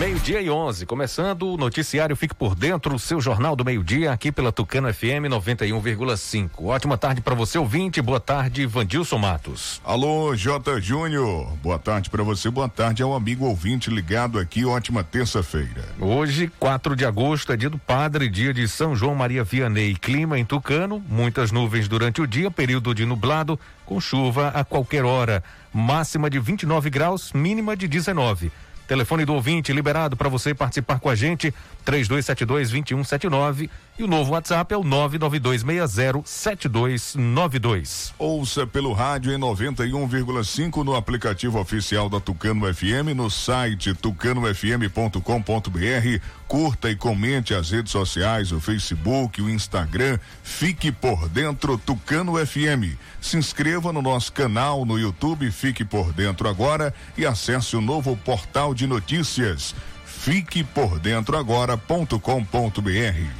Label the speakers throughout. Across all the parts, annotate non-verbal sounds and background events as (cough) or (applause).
Speaker 1: Meio-dia e 11, começando o noticiário Fique por Dentro, o seu jornal do meio-dia, aqui pela Tucano FM 91,5. Ótima tarde para você, ouvinte. Boa tarde, Vandilson Matos.
Speaker 2: Alô, J. Júnior. Boa tarde para você, boa tarde ao amigo ouvinte ligado aqui. Ótima terça-feira.
Speaker 1: Hoje, 4 de agosto, é dia do Padre, dia de São João Maria Vianney. Clima em Tucano, muitas nuvens durante o dia, período de nublado, com chuva a qualquer hora. Máxima de 29 graus, mínima de 19. Telefone do ouvinte liberado para você participar com a gente, 3272-2179. E o novo WhatsApp é o 992607292.
Speaker 2: Ouça pelo rádio em 91,5 no aplicativo oficial da Tucano FM, no site tucanofm.com.br. Curta e comente as redes sociais, o Facebook, o Instagram. Fique por dentro Tucano FM. Se inscreva no nosso canal no YouTube, fique por dentro agora e acesse o novo portal de notícias Fique por dentro agora.com.br.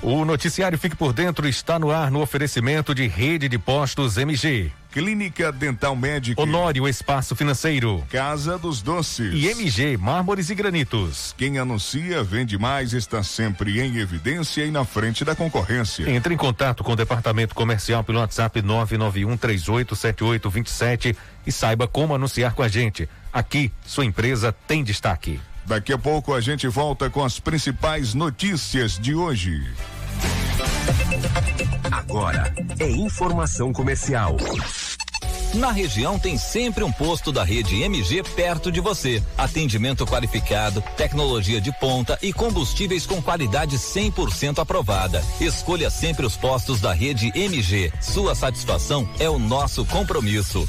Speaker 1: O noticiário Fique por Dentro está no ar no oferecimento de Rede de Postos MG.
Speaker 2: Clínica Dental Médica.
Speaker 1: Honório Espaço Financeiro.
Speaker 2: Casa dos Doces.
Speaker 1: E MG Mármores e Granitos.
Speaker 2: Quem anuncia, vende mais, está sempre em evidência e na frente da concorrência.
Speaker 1: Entre em contato com o departamento comercial pelo WhatsApp 991 387827 e saiba como anunciar com a gente. Aqui, sua empresa tem destaque.
Speaker 2: Daqui a pouco a gente volta com as principais notícias de hoje.
Speaker 3: Agora é informação comercial.
Speaker 4: Na região tem sempre um posto da rede MG perto de você. Atendimento qualificado, tecnologia de ponta e combustíveis com qualidade 100% aprovada. Escolha sempre os postos da rede MG. Sua satisfação é o nosso compromisso.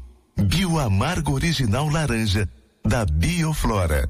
Speaker 5: Bioamargo Original Laranja, da Bioflora.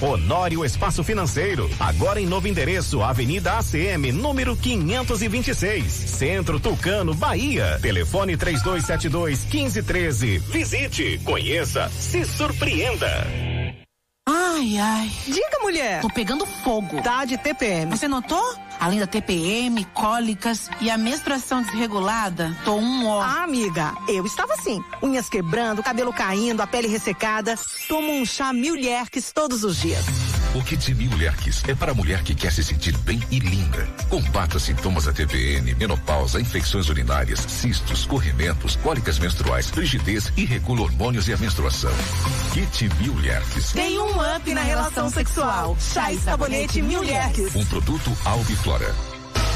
Speaker 6: Honório Espaço Financeiro. Agora em novo endereço, Avenida ACM, número 526. Centro Tucano, Bahia. Telefone 3272 1513. Visite, conheça, se surpreenda.
Speaker 7: Ai, ai.
Speaker 8: Diga, mulher.
Speaker 7: Tô pegando fogo.
Speaker 8: Tá de TPM.
Speaker 7: Você notou? Além da TPM, cólicas e a menstruação desregulada, tô um ó.
Speaker 8: Ah, amiga, eu estava assim. Unhas quebrando, cabelo caindo, a pele ressecada. Tomo um chá Milherques todos os dias.
Speaker 5: O Kit Milherques é para a mulher que quer se sentir bem e linda. Combata sintomas da TPM, menopausa, infecções urinárias, cistos, corrimentos, cólicas menstruais, rigidez e regula hormônios e a menstruação. Kit Milherques.
Speaker 8: Tem um up na relação sexual. Chá e sabonete Milherques.
Speaker 5: Um produto Albiflora.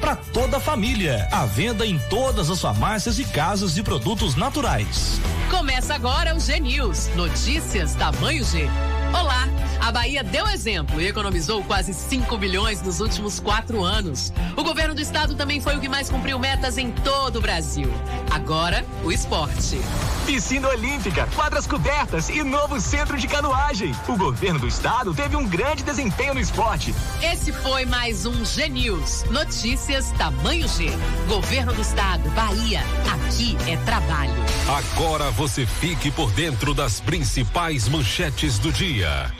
Speaker 9: para toda a família. À venda em todas as farmácias e casas de produtos naturais.
Speaker 10: Começa agora o G News. Notícias tamanho G. Olá! A Bahia deu exemplo e economizou quase 5 bilhões nos últimos quatro anos. O governo do estado também foi o que mais cumpriu metas em todo o Brasil. Agora, o esporte.
Speaker 11: Piscina Olímpica, quadras cobertas e novo centro de canoagem. O governo do estado teve um grande desempenho no esporte.
Speaker 10: Esse foi mais um G News. Notícias tamanho G. Governo do estado, Bahia. Aqui é trabalho.
Speaker 3: Agora você fique por dentro das principais manchetes do dia.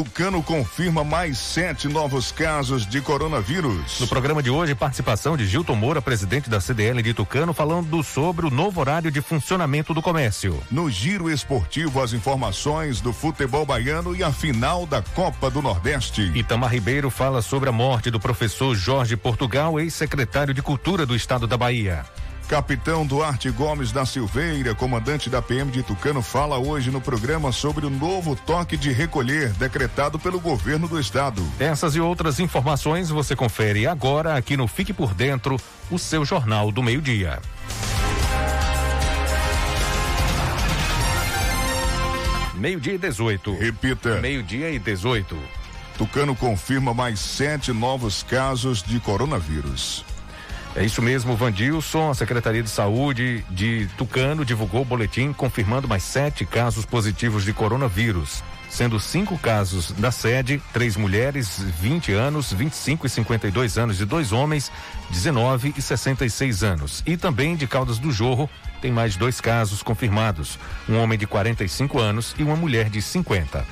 Speaker 2: Tucano confirma mais sete novos casos de coronavírus.
Speaker 1: No programa de hoje, participação de Gilton Moura, presidente da CDL de Tucano, falando sobre o novo horário de funcionamento do comércio.
Speaker 2: No giro esportivo, as informações do futebol baiano e a final da Copa do Nordeste.
Speaker 1: Itamar Ribeiro fala sobre a morte do professor Jorge Portugal, ex-secretário de Cultura do Estado da Bahia.
Speaker 2: Capitão Duarte Gomes da Silveira, comandante da PM de Tucano, fala hoje no programa sobre o novo toque de recolher decretado pelo governo do estado.
Speaker 1: Essas e outras informações você confere agora aqui no Fique por Dentro, o seu jornal do meio-dia. Meio-dia e 18.
Speaker 2: Repita.
Speaker 1: Meio-dia e 18.
Speaker 2: Tucano confirma mais sete novos casos de coronavírus.
Speaker 1: É isso mesmo, Vandilson. A Secretaria de Saúde de Tucano divulgou o boletim confirmando mais sete casos positivos de coronavírus, sendo cinco casos da sede, três mulheres, 20 anos, 25 e 52 anos, e dois homens, 19 e 66 anos. E também de Caldas do Jorro, tem mais dois casos confirmados: um homem de 45 anos e uma mulher de 50.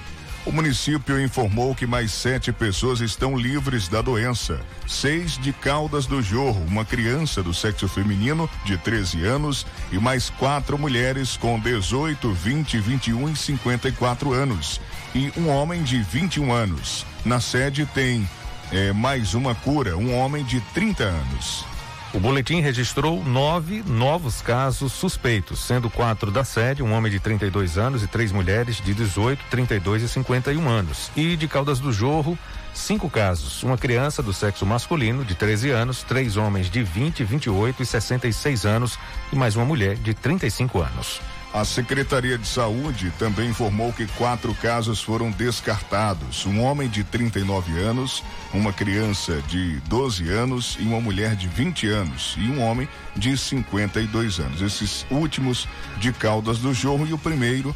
Speaker 2: O município informou que mais sete pessoas estão livres da doença. Seis de Caldas do Jorro, uma criança do sexo feminino de 13 anos e mais quatro mulheres com 18, 20, 21 e 54 anos. E um homem de 21 anos. Na sede tem é, mais uma cura, um homem de 30 anos.
Speaker 1: O boletim registrou nove novos casos suspeitos, sendo quatro da sede, um homem de 32 anos e três mulheres de 18, 32 e 51 anos. E de Caldas do Jorro, cinco casos: uma criança do sexo masculino de 13 anos, três homens de 20, 28 e 66 anos e mais uma mulher de 35 anos.
Speaker 2: A Secretaria de Saúde também informou que quatro casos foram descartados: um homem de 39 anos, uma criança de 12 anos e uma mulher de 20 anos e um homem de 52 anos. Esses últimos de Caldas do Jorro e o primeiro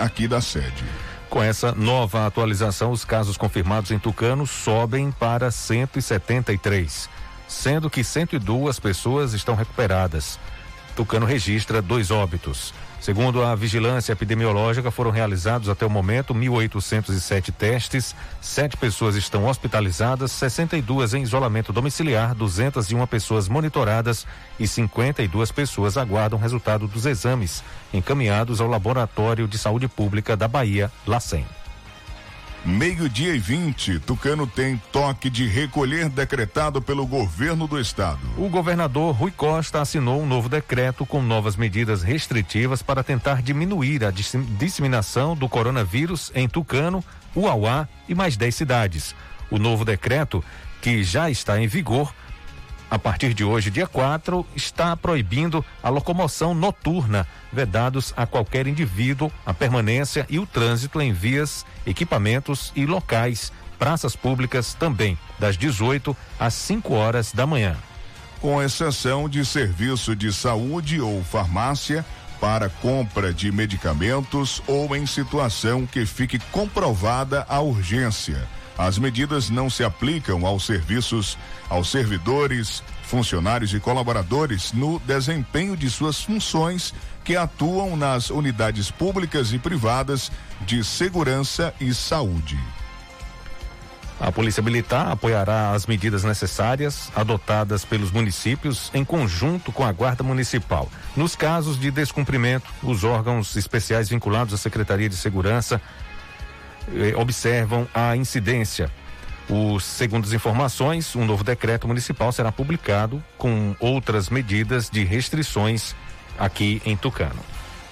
Speaker 2: aqui da sede.
Speaker 1: Com essa nova atualização, os casos confirmados em Tucano sobem para 173, sendo que 102 pessoas estão recuperadas. Tucano registra dois óbitos. Segundo a vigilância epidemiológica, foram realizados até o momento 1.807 testes, sete pessoas estão hospitalizadas, 62 em isolamento domiciliar, 201 pessoas monitoradas e 52 pessoas aguardam resultado dos exames encaminhados ao Laboratório de Saúde Pública da Bahia, LACEN.
Speaker 2: Meio-dia e 20, Tucano tem toque de recolher decretado pelo governo do estado.
Speaker 1: O governador Rui Costa assinou um novo decreto com novas medidas restritivas para tentar diminuir a disseminação do coronavírus em Tucano, Uauá e mais 10 cidades. O novo decreto, que já está em vigor, a partir de hoje, dia 4, está proibindo a locomoção noturna, vedados a qualquer indivíduo a permanência e o trânsito em vias, equipamentos e locais, praças públicas também, das 18 às 5 horas da manhã.
Speaker 2: Com exceção de serviço de saúde ou farmácia, para compra de medicamentos ou em situação que fique comprovada a urgência. As medidas não se aplicam aos serviços, aos servidores, funcionários e colaboradores no desempenho de suas funções que atuam nas unidades públicas e privadas de segurança e saúde.
Speaker 1: A Polícia Militar apoiará as medidas necessárias adotadas pelos municípios em conjunto com a Guarda Municipal. Nos casos de descumprimento, os órgãos especiais vinculados à Secretaria de Segurança observam a incidência. Os, segundo as informações, um novo decreto municipal será publicado com outras medidas de restrições aqui em Tucano.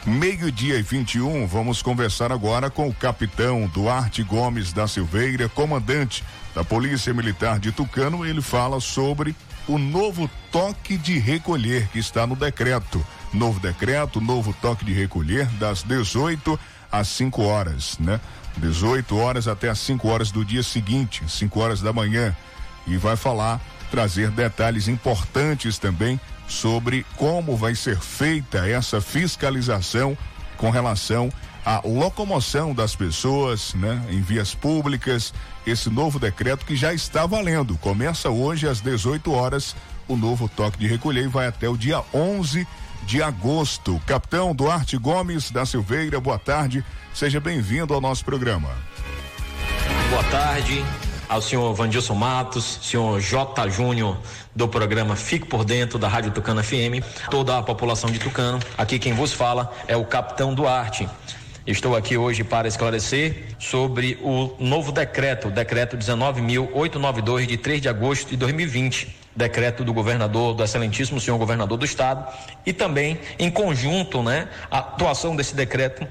Speaker 2: Meio-dia e 21, vamos conversar agora com o capitão Duarte Gomes da Silveira, comandante da Polícia Militar de Tucano. Ele fala sobre o novo toque de recolher que está no decreto. Novo decreto, novo toque de recolher das 18 às 5 horas, né? 18 horas até as 5 horas do dia seguinte, 5 horas da manhã. E vai falar, trazer detalhes importantes também sobre como vai ser feita essa fiscalização com relação à locomoção das pessoas, né, em vias públicas. Esse novo decreto que já está valendo. Começa hoje às 18 horas o novo toque de recolher e vai até o dia 11 de agosto. Capitão Duarte Gomes da Silveira, boa tarde. Seja bem-vindo ao nosso programa.
Speaker 12: Boa tarde ao senhor Vandilson Matos, senhor J. Júnior do programa Fique por Dentro da Rádio Tucano FM, toda a população de Tucano. Aqui quem vos fala é o Capitão Duarte. Estou aqui hoje para esclarecer sobre o novo decreto, decreto 19.892 de 3 de agosto de 2020, decreto do governador, do excelentíssimo senhor governador do estado, e também em conjunto, né, a atuação desse decreto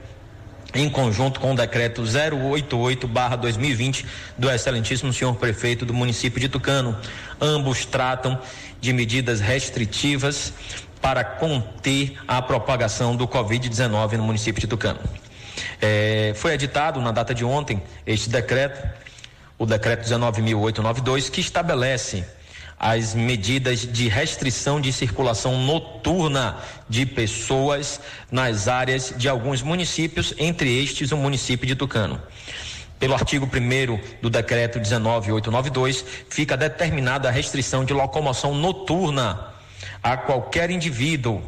Speaker 12: em conjunto com o decreto 088/2020 do excelentíssimo senhor prefeito do município de Tucano. Ambos tratam de medidas restritivas para conter a propagação do Covid-19 no município de Tucano. É, foi editado na data de ontem este decreto, o decreto 19.892, que estabelece as medidas de restrição de circulação noturna de pessoas nas áreas de alguns municípios, entre estes o município de Tucano. Pelo artigo 1 do decreto 19892, fica determinada a restrição de locomoção noturna a qualquer indivíduo,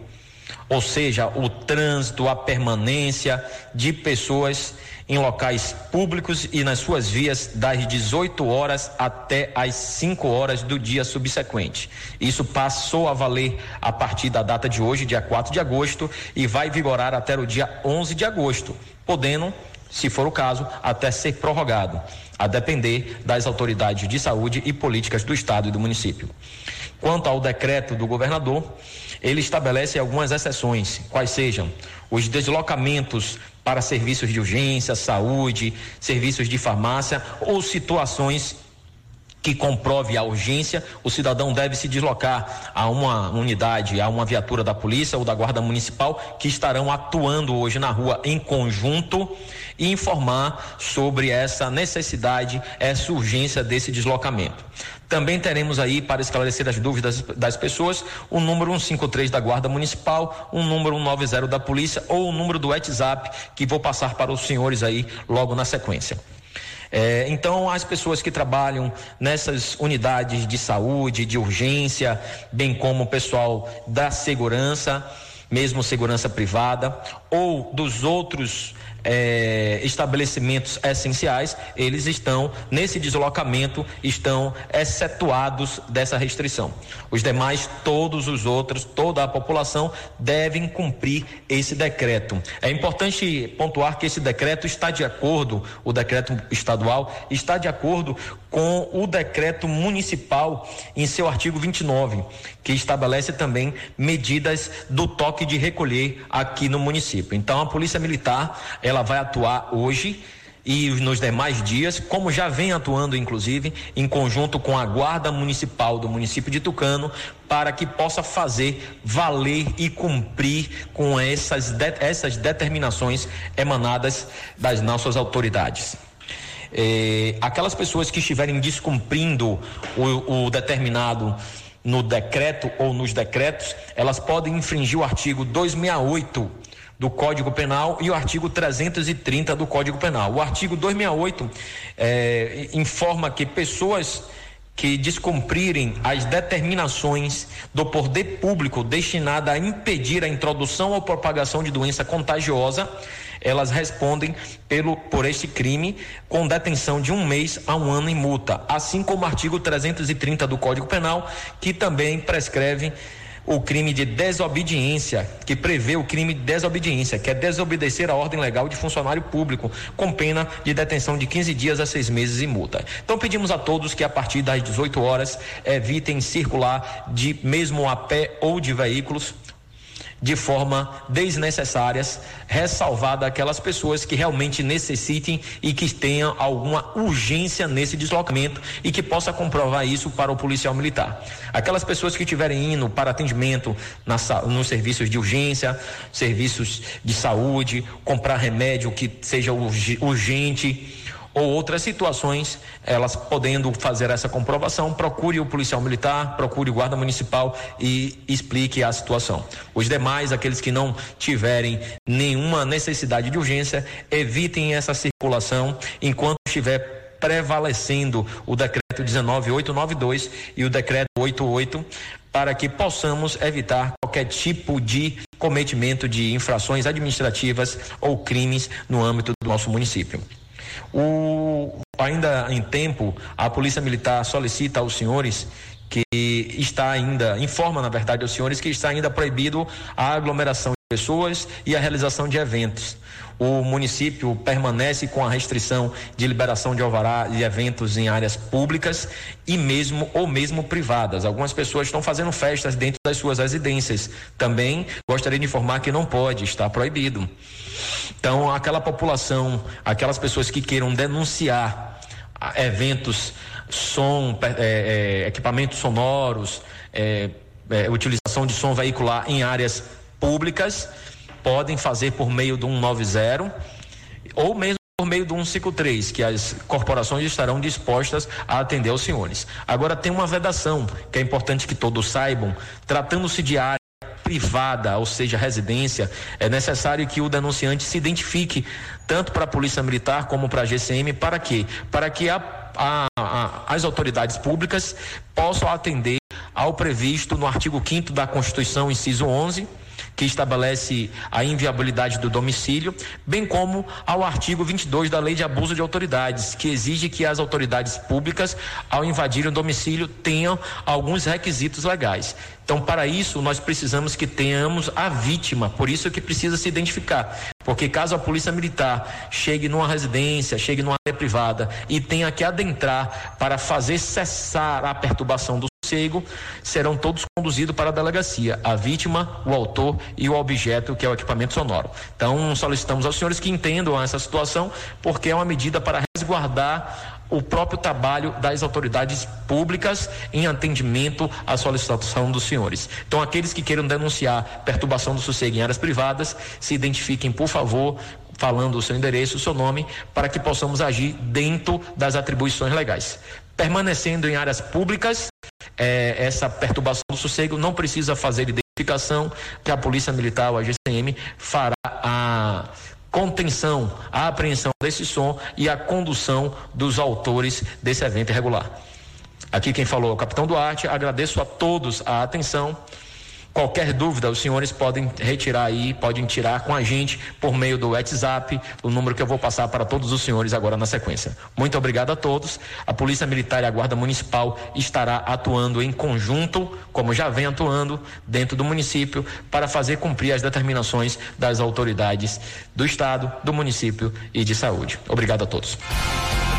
Speaker 12: ou seja, o trânsito, a permanência de pessoas em locais públicos e nas suas vias das 18 horas até as 5 horas do dia subsequente. Isso passou a valer a partir da data de hoje, dia 4 de agosto, e vai vigorar até o dia 11 de agosto, podendo, se for o caso, até ser prorrogado, a depender das autoridades de saúde e políticas do estado e do município. Quanto ao decreto do governador, ele estabelece algumas exceções, quais sejam os deslocamentos para serviços de urgência, saúde, serviços de farmácia ou situações que comprove a urgência, o cidadão deve se deslocar a uma unidade, a uma viatura da polícia ou da guarda municipal que estarão atuando hoje na rua em conjunto e informar sobre essa necessidade, essa urgência desse deslocamento. Também teremos aí, para esclarecer as dúvidas das pessoas, o número 153 da Guarda Municipal, o número 190 da Polícia ou o número do WhatsApp, que vou passar para os senhores aí logo na sequência. É, então, as pessoas que trabalham nessas unidades de saúde, de urgência, bem como o pessoal da segurança, mesmo segurança privada, ou dos outros é, estabelecimentos essenciais, eles estão nesse deslocamento, estão excetuados dessa restrição. Os demais, todos os outros, toda a população devem cumprir esse decreto. É importante pontuar que esse decreto está de acordo, o decreto estadual está de acordo com o decreto municipal em seu artigo 29, que estabelece também medidas do toque de recolher aqui no município. Então a Polícia Militar, ela vai atuar hoje e nos demais dias, como já vem atuando, inclusive, em conjunto com a Guarda Municipal do município de Tucano, para que possa fazer valer e cumprir com essas, de, essas determinações emanadas das nossas autoridades. É, aquelas pessoas que estiverem descumprindo o, o determinado no decreto ou nos decretos, elas podem infringir o artigo 268 do Código Penal e o artigo 330 do Código Penal. O artigo 268 é, informa que pessoas que descumprirem as determinações do poder público destinada a impedir a introdução ou propagação de doença contagiosa, elas respondem pelo, por este crime com detenção de um mês a um ano em multa, assim como o artigo 330 do Código Penal, que também prescreve o crime de desobediência, que prevê o crime de desobediência, que é desobedecer a ordem legal de funcionário público, com pena de detenção de 15 dias a seis meses e multa. Então pedimos a todos que a partir das 18 horas evitem circular de mesmo a pé ou de veículos de forma desnecessárias, ressalvada aquelas pessoas que realmente necessitem e que tenham alguma urgência nesse deslocamento e que possa comprovar isso para o policial militar. Aquelas pessoas que estiverem indo para atendimento na, nos serviços de urgência, serviços de saúde, comprar remédio que seja urgente ou outras situações, elas podendo fazer essa comprovação, procure o policial militar, procure o guarda municipal e explique a situação. Os demais, aqueles que não tiverem nenhuma necessidade de urgência, evitem essa circulação enquanto estiver prevalecendo o decreto 19892 e o decreto 88 para que possamos evitar qualquer tipo de cometimento de infrações administrativas ou crimes no âmbito do nosso município. O, ainda em tempo, a Polícia Militar solicita aos senhores que está ainda, informa na verdade aos senhores que está ainda proibido a aglomeração de pessoas e a realização de eventos. O município permanece com a restrição de liberação de alvará de eventos em áreas públicas e mesmo ou mesmo privadas. Algumas pessoas estão fazendo festas dentro das suas residências. Também gostaria de informar que não pode, está proibido. Então, aquela população, aquelas pessoas que queiram denunciar eventos, som, é, é, equipamentos sonoros, é utilização de som veicular em áreas públicas, podem fazer por meio do 190 ou mesmo por meio do 153, que as corporações estarão dispostas a atender aos senhores. Agora tem uma vedação, que é importante que todos saibam, tratando-se de área privada, ou seja, residência, é necessário que o denunciante se identifique tanto para a Polícia Militar como para a GCM, para quê? Para que a, a, a, as autoridades públicas possam atender ao previsto no artigo 5 da Constituição, inciso 11, que estabelece a inviabilidade do domicílio, bem como ao artigo 22 da Lei de Abuso de Autoridades, que exige que as autoridades públicas, ao invadirem o domicílio, tenham alguns requisitos legais. Então, para isso, nós precisamos que tenhamos a vítima, por isso que precisa se identificar. Porque caso a polícia militar chegue numa residência, chegue numa área privada e tenha que adentrar para fazer cessar a perturbação do sossego, serão todos conduzidos para a delegacia, a vítima, o autor e o objeto, que é o equipamento sonoro. Então, solicitamos aos senhores que entendam essa situação, porque é uma medida para resguardar o próprio trabalho das autoridades públicas em atendimento à solicitação dos senhores. Então, aqueles que queiram denunciar perturbação do sossego em áreas privadas, se identifiquem, por favor, falando o seu endereço, o seu nome, para que possamos agir dentro das atribuições legais. Permanecendo em áreas públicas, é, essa perturbação do sossego não precisa fazer identificação, que a Polícia Militar, a GCM, fará a contenção, a apreensão desse som e a condução dos autores desse evento irregular. Aqui quem falou é o capitão Duarte, agradeço a todos a atenção. Qualquer dúvida, os senhores podem retirar aí, podem tirar com a gente por meio do WhatsApp, o número que eu vou passar para todos os senhores agora na sequência. Muito obrigado a todos. A Polícia Militar e a Guarda Municipal estará atuando em conjunto, como já vem atuando, dentro do município, para fazer cumprir as determinações das autoridades do Estado, do município e de saúde. Obrigado a todos.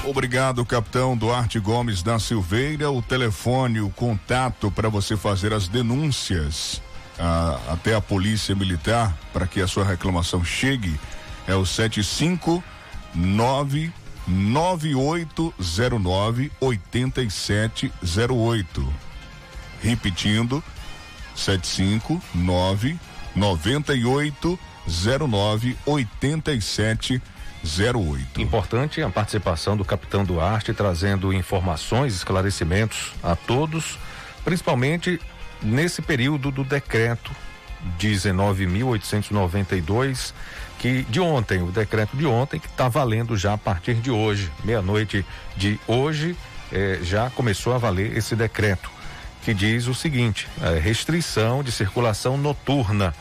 Speaker 2: Obrigado, capitão Duarte Gomes da Silveira. O telefone, o contato para você fazer as denúncias ah, até a Polícia Militar para que a sua reclamação chegue é o 75 99809 8708. Repetindo, 759 9809 8708.
Speaker 1: Importante a participação do capitão Duarte trazendo informações, esclarecimentos a todos, principalmente nesse período do decreto 19.892 que de ontem, o decreto de ontem, que está valendo já a partir de hoje, meia-noite de hoje, eh, já começou a valer esse decreto, que diz o seguinte: restrição de circulação noturna,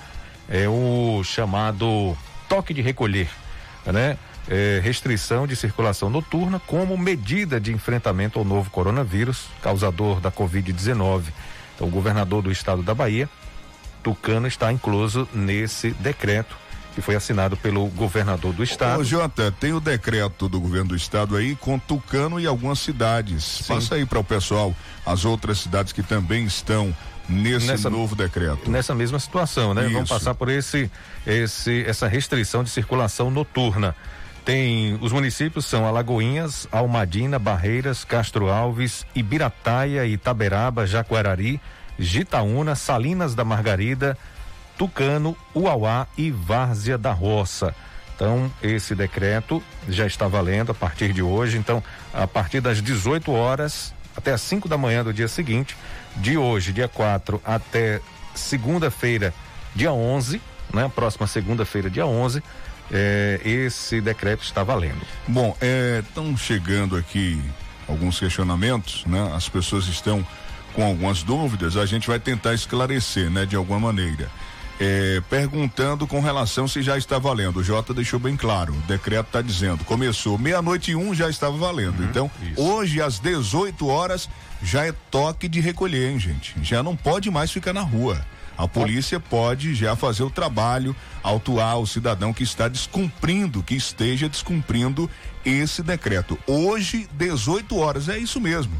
Speaker 1: é o chamado toque de recolher, né? É, restrição de circulação noturna como medida de enfrentamento ao novo coronavírus, causador da Covid-19. Então, o governador do estado da Bahia, Tucano, está incluso nesse decreto que foi assinado pelo governador do estado. Ô,
Speaker 2: Jota, tem o decreto do governo do estado aí com Tucano e algumas cidades. Sim. Passa aí para o pessoal as outras cidades que também estão nesse nessa, novo decreto.
Speaker 1: Nessa mesma situação, né? Isso. Vamos passar por esse, esse, essa restrição de circulação noturna. Tem os municípios são Alagoinhas, Almadina, Barreiras, Castro Alves, Ibirataia, Itaberaba, Jacuarari, Gitaúna, Salinas da Margarida, Tucano, Uauá e Várzea da Roça. Então, esse decreto já está valendo a partir de hoje. Então, a partir das 18 horas até as 5 da manhã do dia seguinte, de hoje, dia 4, até segunda-feira, dia 11, né? Próxima segunda-feira, dia 11, eh, esse decreto está valendo.
Speaker 2: Bom, estão é, chegando aqui alguns questionamentos, né? As pessoas estão com algumas dúvidas, a gente vai tentar esclarecer, né? De alguma maneira é, perguntando com relação se já está valendo. O Jota deixou bem claro, o decreto está dizendo, começou meia-noite e um já estava valendo. Uhum, então, isso. hoje às 18 horas já é toque de recolher, hein, gente? Já não pode mais ficar na rua. A polícia pode já fazer o trabalho, autuar o cidadão que está descumprindo, que esteja descumprindo esse decreto. Hoje, 18 horas, é isso mesmo.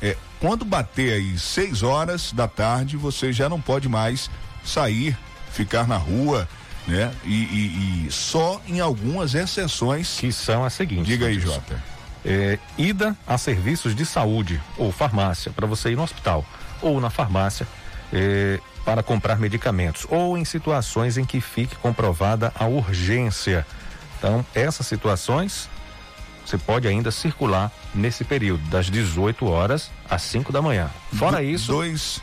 Speaker 2: É, quando bater aí 6 horas da tarde, você já não pode mais sair ficar na rua, né? E, e, e só em algumas exceções.
Speaker 1: Que são as seguintes.
Speaker 2: Diga aí, Jota.
Speaker 1: É, ida a serviços de saúde ou farmácia, para você ir no hospital ou na farmácia é, para comprar medicamentos, ou em situações em que fique comprovada a urgência. Então, essas situações você pode ainda circular nesse período, das 18 horas às 5 da manhã. Fora isso.
Speaker 2: Dois.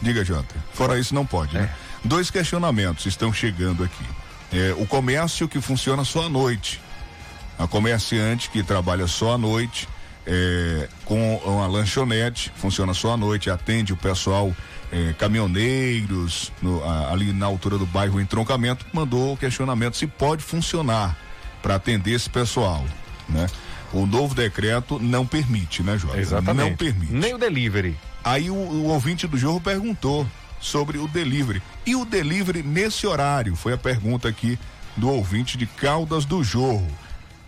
Speaker 2: Diga, Jota. Fora isso, não pode, né? é. né? Dois questionamentos estão chegando aqui. É, o comércio que funciona só à noite. A comerciante que trabalha só à noite, é, com uma lanchonete, funciona só à noite, atende o pessoal, é, caminhoneiros, no, a, ali na altura do bairro Entroncamento, mandou o questionamento se pode funcionar para atender esse pessoal, né? O novo decreto não permite, né, Jorge?
Speaker 1: Exatamente.
Speaker 2: Não permite.
Speaker 1: Nem o delivery.
Speaker 2: Aí o, o ouvinte do jogo perguntou sobre o delivery. E o delivery nesse horário? Foi a pergunta aqui do ouvinte de Caldas do Jorro.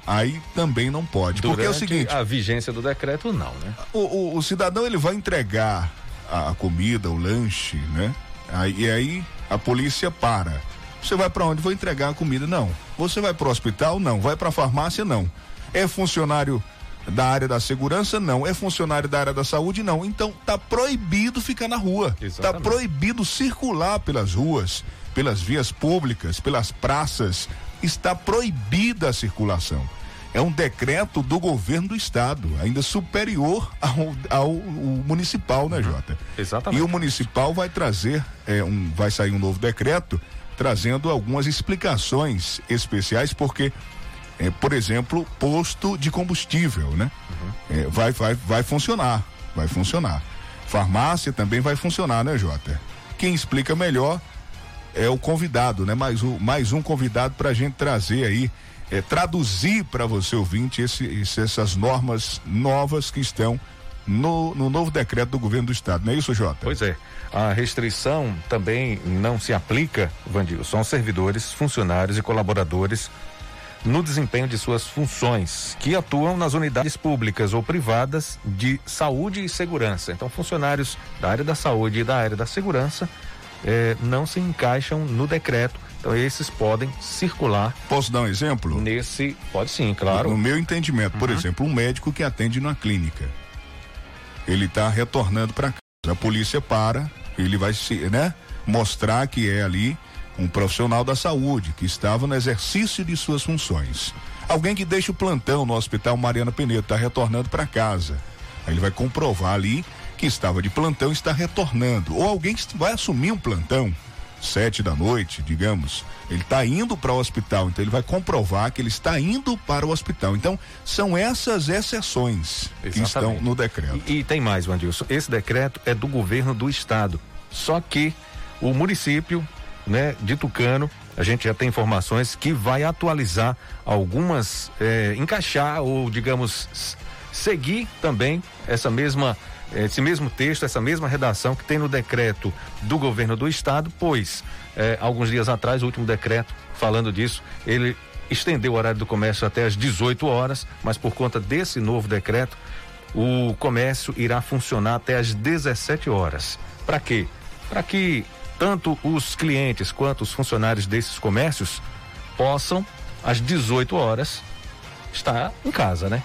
Speaker 2: Aí também não pode.
Speaker 1: Durante
Speaker 2: porque é o seguinte.
Speaker 1: A vigência do decreto, não, né?
Speaker 2: O, o, o cidadão ele vai entregar a, a, comida, o lanche, né? Aí, e aí a polícia para. Você vai para onde? Vou entregar a comida? Não. Você vai para o hospital? Não. Vai para a farmácia? Não. É funcionário da área da segurança, não. É funcionário da área da saúde, não. Então tá proibido ficar na rua. Tá Exatamente. Tá proibido circular pelas ruas, pelas vias públicas, pelas praças. Está proibida a circulação. É um decreto do governo do estado, ainda superior ao, ao, ao municipal, né, Jota?
Speaker 1: Exatamente.
Speaker 2: E o municipal vai trazer, é, um, vai sair um novo decreto trazendo algumas explicações especiais, porque é, por exemplo, posto de combustível, né? Uhum. É, vai, vai, vai funcionar, vai funcionar. Farmácia também vai funcionar, né, Jota? Quem explica melhor é o convidado, né? Mais um, mais um convidado para a gente trazer aí, é, traduzir para você ouvinte esse, esse, essas normas novas que estão no, no novo decreto do governo do estado, não é isso, Jota?
Speaker 1: Pois é. A restrição também não se aplica, Vandil, são servidores, funcionários e colaboradores no desempenho de suas funções, que atuam nas unidades públicas ou privadas de saúde e segurança. Então, funcionários da área da saúde e da área da segurança eh, não se encaixam no decreto. Então, esses podem circular.
Speaker 2: Posso dar um exemplo?
Speaker 1: Nesse, pode sim, claro.
Speaker 2: No, no meu entendimento, por uhum. exemplo, um médico que atende numa clínica, ele está retornando para casa, a polícia para, ele vai se, né, mostrar que é ali um profissional da saúde que estava no exercício de suas funções. Alguém que deixa o plantão no Hospital Mariana Penedo está retornando para casa. Aí ele vai comprovar ali que estava de plantão está retornando. Ou alguém que vai assumir um plantão, sete da noite, digamos, ele está indo para o hospital, então ele vai comprovar que ele está indo para o hospital. Então, são essas exceções Exatamente. que estão no decreto.
Speaker 1: E, e tem mais, Wandilson. Esse decreto é do governo do estado. Só que o município, né, de Tucano, a gente já tem informações que vai atualizar algumas, eh, encaixar ou, digamos, seguir também essa mesma esse mesmo texto, essa mesma redação que tem no decreto do governo do estado, pois eh, alguns dias atrás, o último decreto falando disso, ele estendeu o horário do comércio até às 18 horas, mas por conta desse novo decreto, o comércio irá funcionar até às 17 horas. Para quê? Para que tanto os clientes quanto os funcionários desses comércios possam, às 18 horas, estar em casa, né?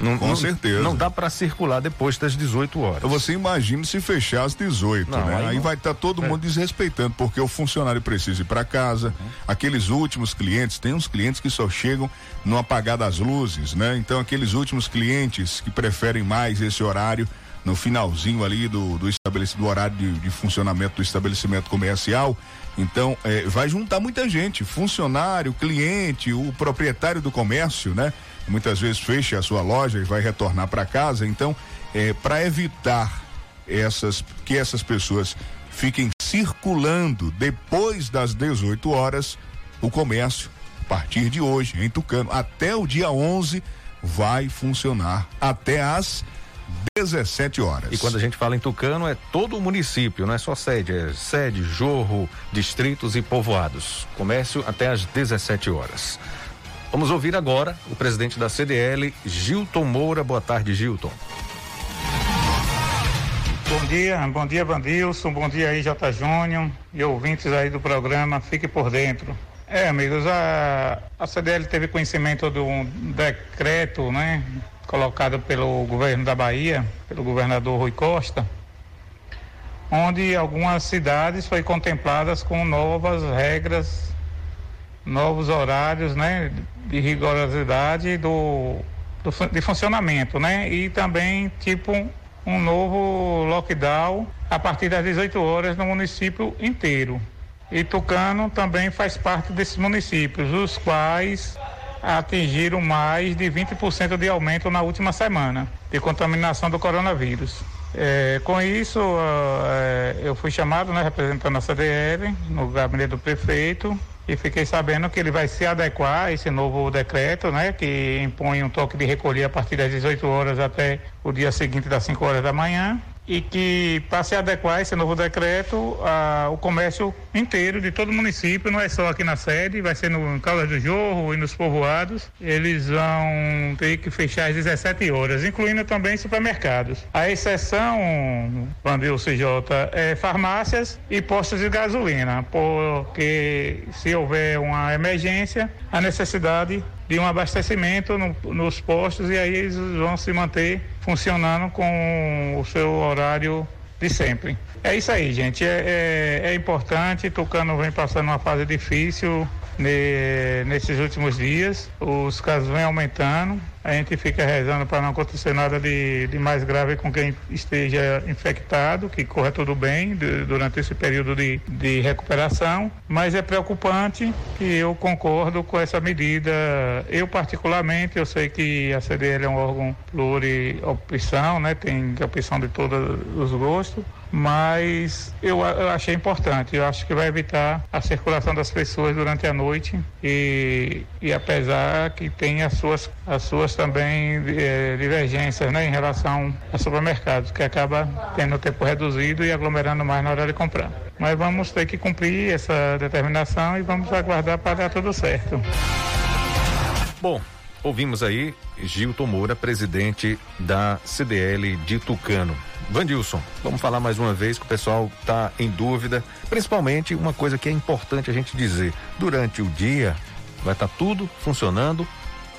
Speaker 2: Não, Com
Speaker 1: não,
Speaker 2: certeza.
Speaker 1: Não dá para circular depois das 18 horas.
Speaker 2: Você imagina se fechar às 18, não, né? Aí, aí vai estar tá todo é. mundo desrespeitando, porque o funcionário precisa ir para casa. Uhum. Aqueles últimos clientes, tem uns clientes que só chegam no apagar das luzes, né? Então, aqueles últimos clientes que preferem mais esse horário no finalzinho ali do, do do horário de, de funcionamento do estabelecimento comercial. Então, é, vai juntar muita gente, funcionário, cliente, o proprietário do comércio, né? Muitas vezes fecha a sua loja e vai retornar para casa. Então, é, para evitar essas que essas pessoas fiquem circulando depois das 18 horas, o comércio, a partir de hoje, em Tucano, até o dia 11, vai funcionar até as 17 horas.
Speaker 1: E quando a gente fala em Tucano, é todo o município, não é só sede, é sede, jorro, distritos e povoados. Comércio até às 17 horas. Vamos ouvir agora o presidente da CDL, Gilton Moura. Boa tarde, Gilton.
Speaker 13: Bom dia, bom dia, Vandilson, bom dia aí, J. Júnior e ouvintes aí do programa Fique por Dentro. É, amigos, a, a CDL teve conhecimento de um decreto, né, colocado pelo governo da Bahia, pelo governador Rui Costa, onde algumas cidades foi contempladas com novas regras, novos horários, né, de rigorosidade do, do de funcionamento, né, e também tipo um novo lockdown a partir das 18 horas no município inteiro. E Tucano também faz parte desses municípios, os quais atingiram mais de 20% de aumento na última semana de contaminação do coronavírus. É, com isso, é, eu fui chamado, né, representando a CDL, no gabinete do prefeito, e fiquei sabendo que ele vai se adequar a esse novo decreto, né, que impõe um toque de recolher a partir das 18 horas até o dia seguinte das 5 horas da manhã e que para se adequar a esse novo decreto, a, o comércio inteiro de todo o município, não é só aqui na sede, vai ser no Caldas do Jorro e nos povoados, eles vão ter que fechar às 17 horas, incluindo também supermercados. A exceção, Vandil CJ, é farmácias e postos de gasolina, porque se houver uma emergência, a necessidade de um abastecimento no, nos postos e aí eles vão se manter funcionando com o seu horário de sempre. É isso aí, gente. É, é, é importante. Tucano vem passando uma fase difícil nesses últimos dias. Os casos vêm aumentando. A gente fica rezando para não acontecer nada de, de, mais grave com quem esteja infectado, que corra tudo bem de, durante esse período de, de recuperação. Mas é preocupante e eu concordo com essa medida. Eu, particularmente, eu sei que a CDL é um órgão pluriopção, né? tem opção de todos os gostos mas eu, eu, achei importante. Eu acho que vai evitar a circulação das pessoas durante a noite e, e apesar que tem as suas, as suas também é, divergências né, em relação a supermercados, que acaba tendo o tempo reduzido e aglomerando mais na hora de comprar. Mas vamos ter que cumprir essa determinação e vamos aguardar para dar tudo certo.
Speaker 1: Bom, Ouvimos aí Gilton Moura, presidente da CDL de Tucano. Vandilson, vamos falar mais uma vez que o pessoal está em dúvida, principalmente uma coisa que é importante a gente dizer. Durante o dia vai estar tá tudo funcionando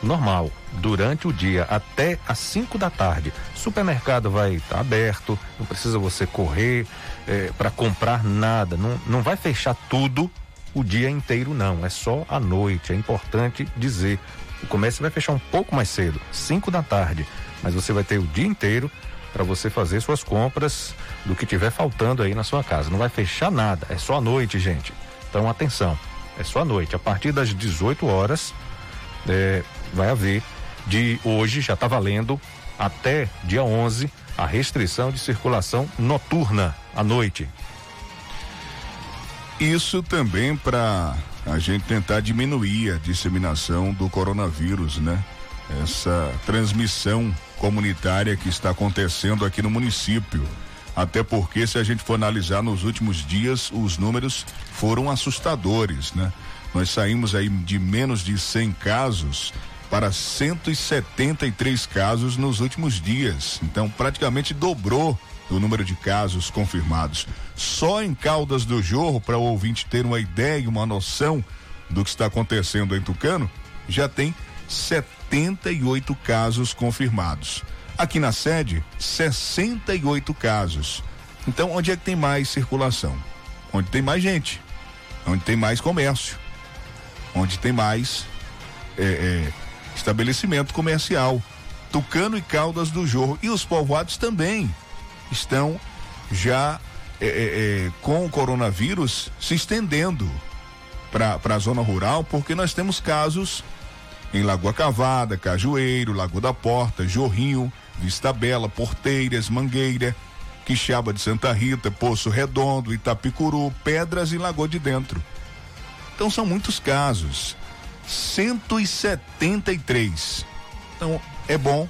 Speaker 1: normal. Durante o dia, até às 5 da tarde. Supermercado vai estar tá aberto, não precisa você correr é, para comprar nada. Não, não vai fechar tudo o dia inteiro, não. É só à noite. É importante dizer. O comércio vai fechar um pouco mais cedo, 5 da tarde. Mas você vai ter o dia inteiro para você fazer suas compras do que tiver faltando aí na sua casa. Não vai fechar nada, é só à noite, gente. Então atenção, é só à noite. A partir das 18 horas é, vai haver de hoje já está valendo até dia 11 a restrição de circulação noturna à noite.
Speaker 2: Isso também para a gente tentar diminuir a disseminação do coronavírus, né? Essa transmissão comunitária que está acontecendo aqui no município. Até porque, se a gente for analisar nos últimos dias, os números foram assustadores, né? Nós saímos aí de menos de 100 casos para 173 casos nos últimos dias. Então, praticamente dobrou o número de casos confirmados. Só em Caldas do Jorro, para o ouvinte ter uma ideia e uma noção do que está acontecendo em Tucano, já tem 78 casos confirmados. Aqui na sede, 68 casos. Então, onde é que tem mais circulação? Onde tem mais gente, onde tem mais comércio, onde tem mais é, é, estabelecimento comercial. Tucano e Caldas do Jorro. E os povoados também estão já é, é, é com o coronavírus se estendendo para a zona rural, porque nós temos casos em Lagoa Cavada, Cajueiro, Lagoa da Porta, Jorrinho, Vista Bela, Porteiras, Mangueira, Quixaba de Santa Rita, Poço Redondo, Itapicuru, Pedras e Lagoa de Dentro. Então são muitos casos. 173. Então é bom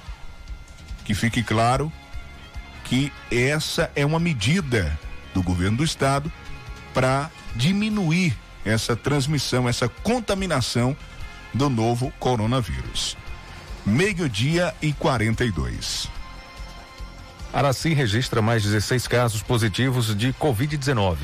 Speaker 2: que fique claro que essa é uma medida do governo do estado para diminuir essa transmissão, essa contaminação do novo coronavírus. Meio-dia e 42.
Speaker 1: Araci registra mais 16 casos positivos de Covid-19.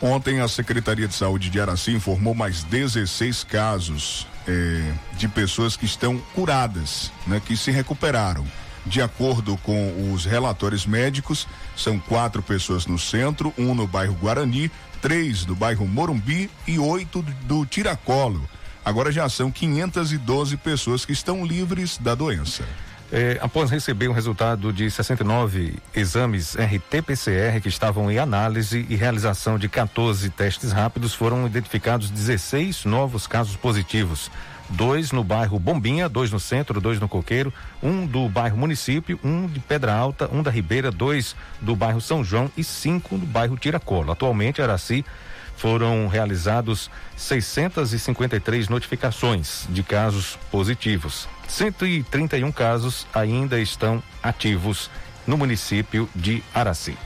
Speaker 2: Ontem, a Secretaria de Saúde de Araci informou mais 16 casos eh, de pessoas que estão curadas, né, que se recuperaram. De acordo com os relatórios médicos, são quatro pessoas no centro, um no bairro Guarani, três no bairro Morumbi e oito do Tiracolo. Agora já são 512 pessoas que estão livres da doença.
Speaker 1: É, após receber o resultado de 69 exames RT-PCR que estavam em análise e realização de 14 testes rápidos, foram identificados 16 novos casos positivos. Dois no bairro Bombinha, dois no centro, dois no Coqueiro, um do bairro Município, um de Pedra Alta, um da Ribeira, dois do bairro São João e cinco no bairro Tiracolo. Atualmente, Araci foram realizados 653 notificações de casos positivos. 131 casos ainda estão ativos no município de Araci.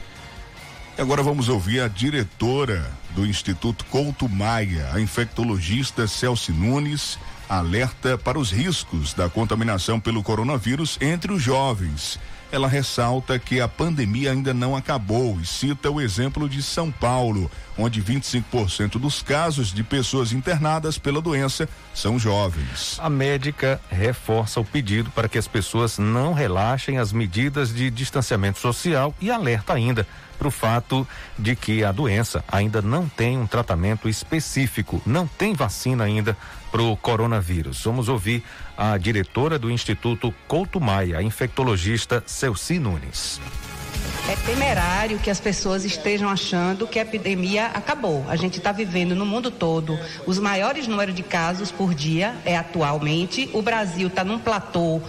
Speaker 2: Agora vamos ouvir a diretora do Instituto Couto Maia, a infectologista Celci Nunes, alerta para os riscos da contaminação pelo coronavírus entre os jovens ela ressalta que a pandemia ainda não acabou e cita o exemplo de São Paulo, onde 25% dos casos de pessoas internadas pela doença são jovens.
Speaker 1: A médica reforça o pedido para que as pessoas não relaxem as medidas de distanciamento social e alerta ainda para o fato de que a doença ainda não tem um tratamento específico, não tem vacina ainda para o coronavírus. Vamos ouvir a diretora do Instituto Couto Maia, a infectologista Celci Nunes.
Speaker 14: É temerário que as pessoas estejam achando que a epidemia acabou. A gente está vivendo no mundo todo os maiores números de casos por dia é atualmente. O Brasil está num platô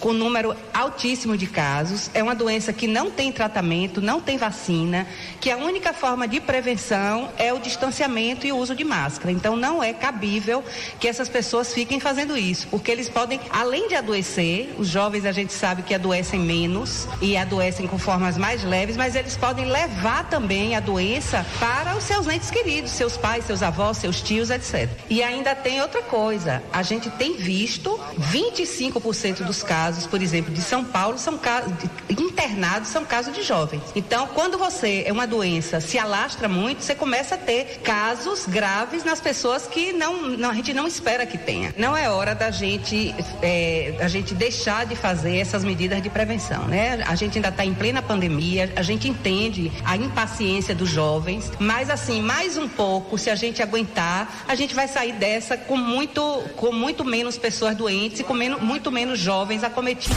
Speaker 14: com número altíssimo de casos. É uma doença que não tem tratamento, não tem vacina, que a única forma de prevenção é o distanciamento e o uso de máscara. Então não é cabível que essas pessoas fiquem fazendo isso, porque eles podem, além de adoecer, os jovens a gente sabe que adoecem menos e adoecem com formas mais leves, mas eles podem levar também a doença para os seus entes queridos, seus pais, seus avós, seus tios, etc. E ainda tem outra coisa, a gente tem visto 25% dos casos, por exemplo, de São Paulo são casos internados são casos de jovens. Então, quando você é uma doença se alastra muito, você começa a ter casos graves nas pessoas que não, não a gente não espera que tenha. Não é hora da gente é, a gente deixar de fazer essas medidas de prevenção, né? A gente ainda está em plena pandemia, a gente entende a impaciência dos jovens, mas assim mais um pouco, se a gente aguentar, a gente vai sair dessa com muito com muito menos pessoas doentes e com menos, muito menos jovens acometidos prometi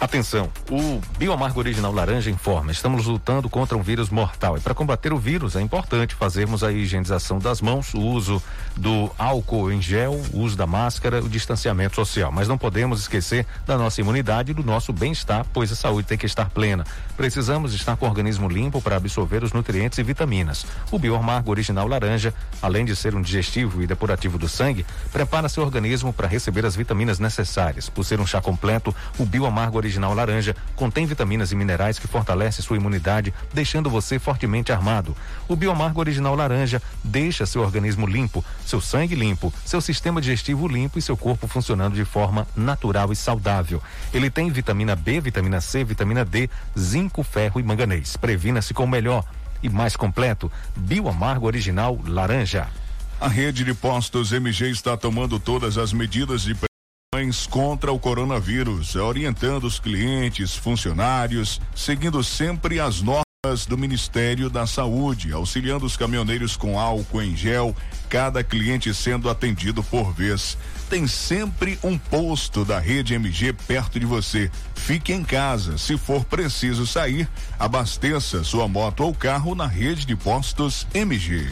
Speaker 1: Atenção, o Bioamargo Original Laranja informa, estamos lutando contra um vírus mortal e para combater o vírus é importante fazermos a higienização das mãos, o uso do álcool em gel, o uso da máscara, o distanciamento social, mas não podemos esquecer da nossa imunidade e do nosso bem-estar, pois a saúde tem que estar plena. Precisamos estar com o organismo limpo para absorver os nutrientes e vitaminas. O Bioamargo Original Laranja, além de ser um digestivo e depurativo do sangue, prepara seu organismo para receber as vitaminas necessárias. Por ser um chá completo, o Bioamargo Original original laranja contém vitaminas e minerais que fortalecem sua imunidade, deixando você fortemente armado. O Biomargo original laranja deixa seu organismo limpo, seu sangue limpo, seu sistema digestivo limpo e seu corpo funcionando de forma natural e saudável. Ele tem vitamina B, vitamina C, vitamina D, zinco, ferro e manganês. Previna-se com o melhor e mais completo Bioamargo original laranja.
Speaker 2: A rede de postos MG está tomando todas as medidas de contra o coronavírus, orientando os clientes, funcionários, seguindo sempre as normas do Ministério da Saúde, auxiliando os caminhoneiros com álcool em gel, cada cliente sendo atendido por vez. Tem sempre um posto da rede MG perto de você. Fique em casa. Se for preciso sair, abasteça sua moto ou carro na rede de postos MG.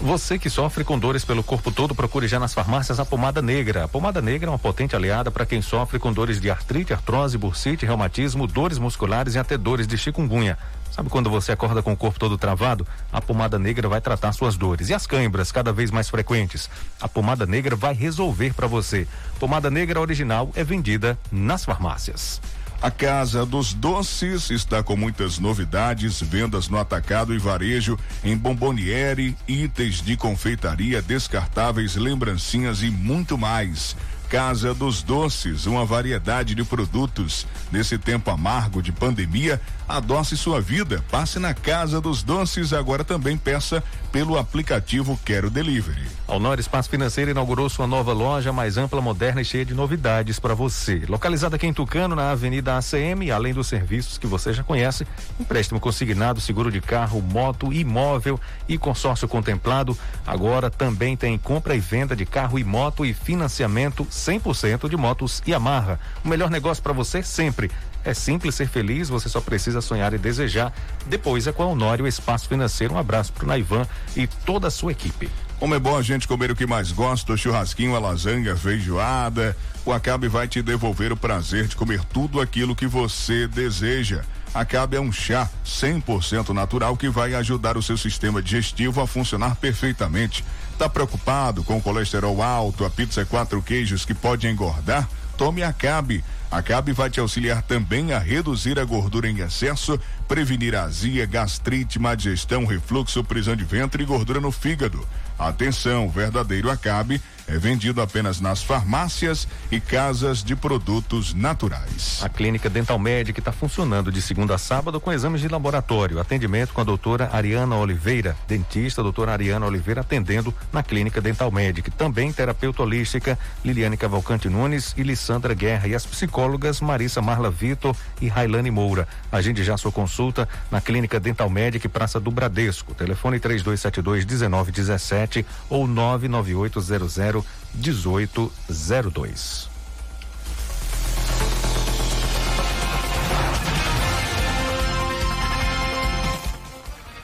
Speaker 1: Você que sofre com dores pelo corpo todo, procure já nas farmácias a pomada negra. A pomada negra é uma potente aliada para quem sofre com dores de artrite, artrose, bursite, reumatismo, dores musculares e até dores de chikungunya. Sabe quando você acorda com o corpo todo travado? A pomada negra vai tratar suas dores. E as câimbras, cada vez mais frequentes? A pomada negra vai resolver para você. Pomada negra original é vendida nas farmácias.
Speaker 2: A Casa dos Doces está com muitas novidades, vendas no atacado e varejo, em bomboniere, itens de confeitaria, descartáveis, lembrancinhas e muito mais. Casa dos Doces, uma variedade de produtos. Nesse tempo amargo de pandemia, adoce sua vida. Passe na Casa dos Doces, agora também peça pelo aplicativo Quero Delivery.
Speaker 1: A Honor Espaço Financeiro inaugurou sua nova loja mais ampla, moderna e cheia de novidades para você. Localizada aqui em Tucano, na Avenida ACM, além dos serviços que você já conhece, empréstimo consignado, seguro de carro, moto, imóvel e consórcio contemplado. Agora também tem compra e venda de carro e moto e financiamento 100% de motos Yamaha. O melhor negócio para você sempre. É simples ser feliz, você só precisa sonhar e desejar. Depois é com a Honório Espaço Financeiro. Um abraço pro Naivan e toda a sua equipe.
Speaker 2: Como é bom a gente comer o que mais gosta, o churrasquinho, a lasanha, a feijoada. O Acabe vai te devolver o prazer de comer tudo aquilo que você deseja. Acabe é um chá 100% natural que vai ajudar o seu sistema digestivo a funcionar perfeitamente. Tá preocupado com colesterol alto, a pizza quatro queijos que pode engordar? Tome Acabe. Acabe vai te auxiliar também a reduzir a gordura em excesso, prevenir azia, gastrite, má digestão, refluxo, prisão de ventre e gordura no fígado. Atenção, verdadeiro Acabe é vendido apenas nas farmácias e casas de produtos naturais.
Speaker 1: A clínica Dental Médica está funcionando de segunda a sábado com exames de laboratório. Atendimento com a doutora Ariana Oliveira, dentista, doutora Ariana Oliveira, atendendo na clínica Dental Médica. Também terapeuta holística Liliane Cavalcante Nunes e Lissandra Guerra. E as psicólogas Marissa Marla Vitor e Railane Moura. Agende já sua consulta na clínica Dental Médica Praça do Bradesco. Telefone 3272 1917 ou 99800 1802.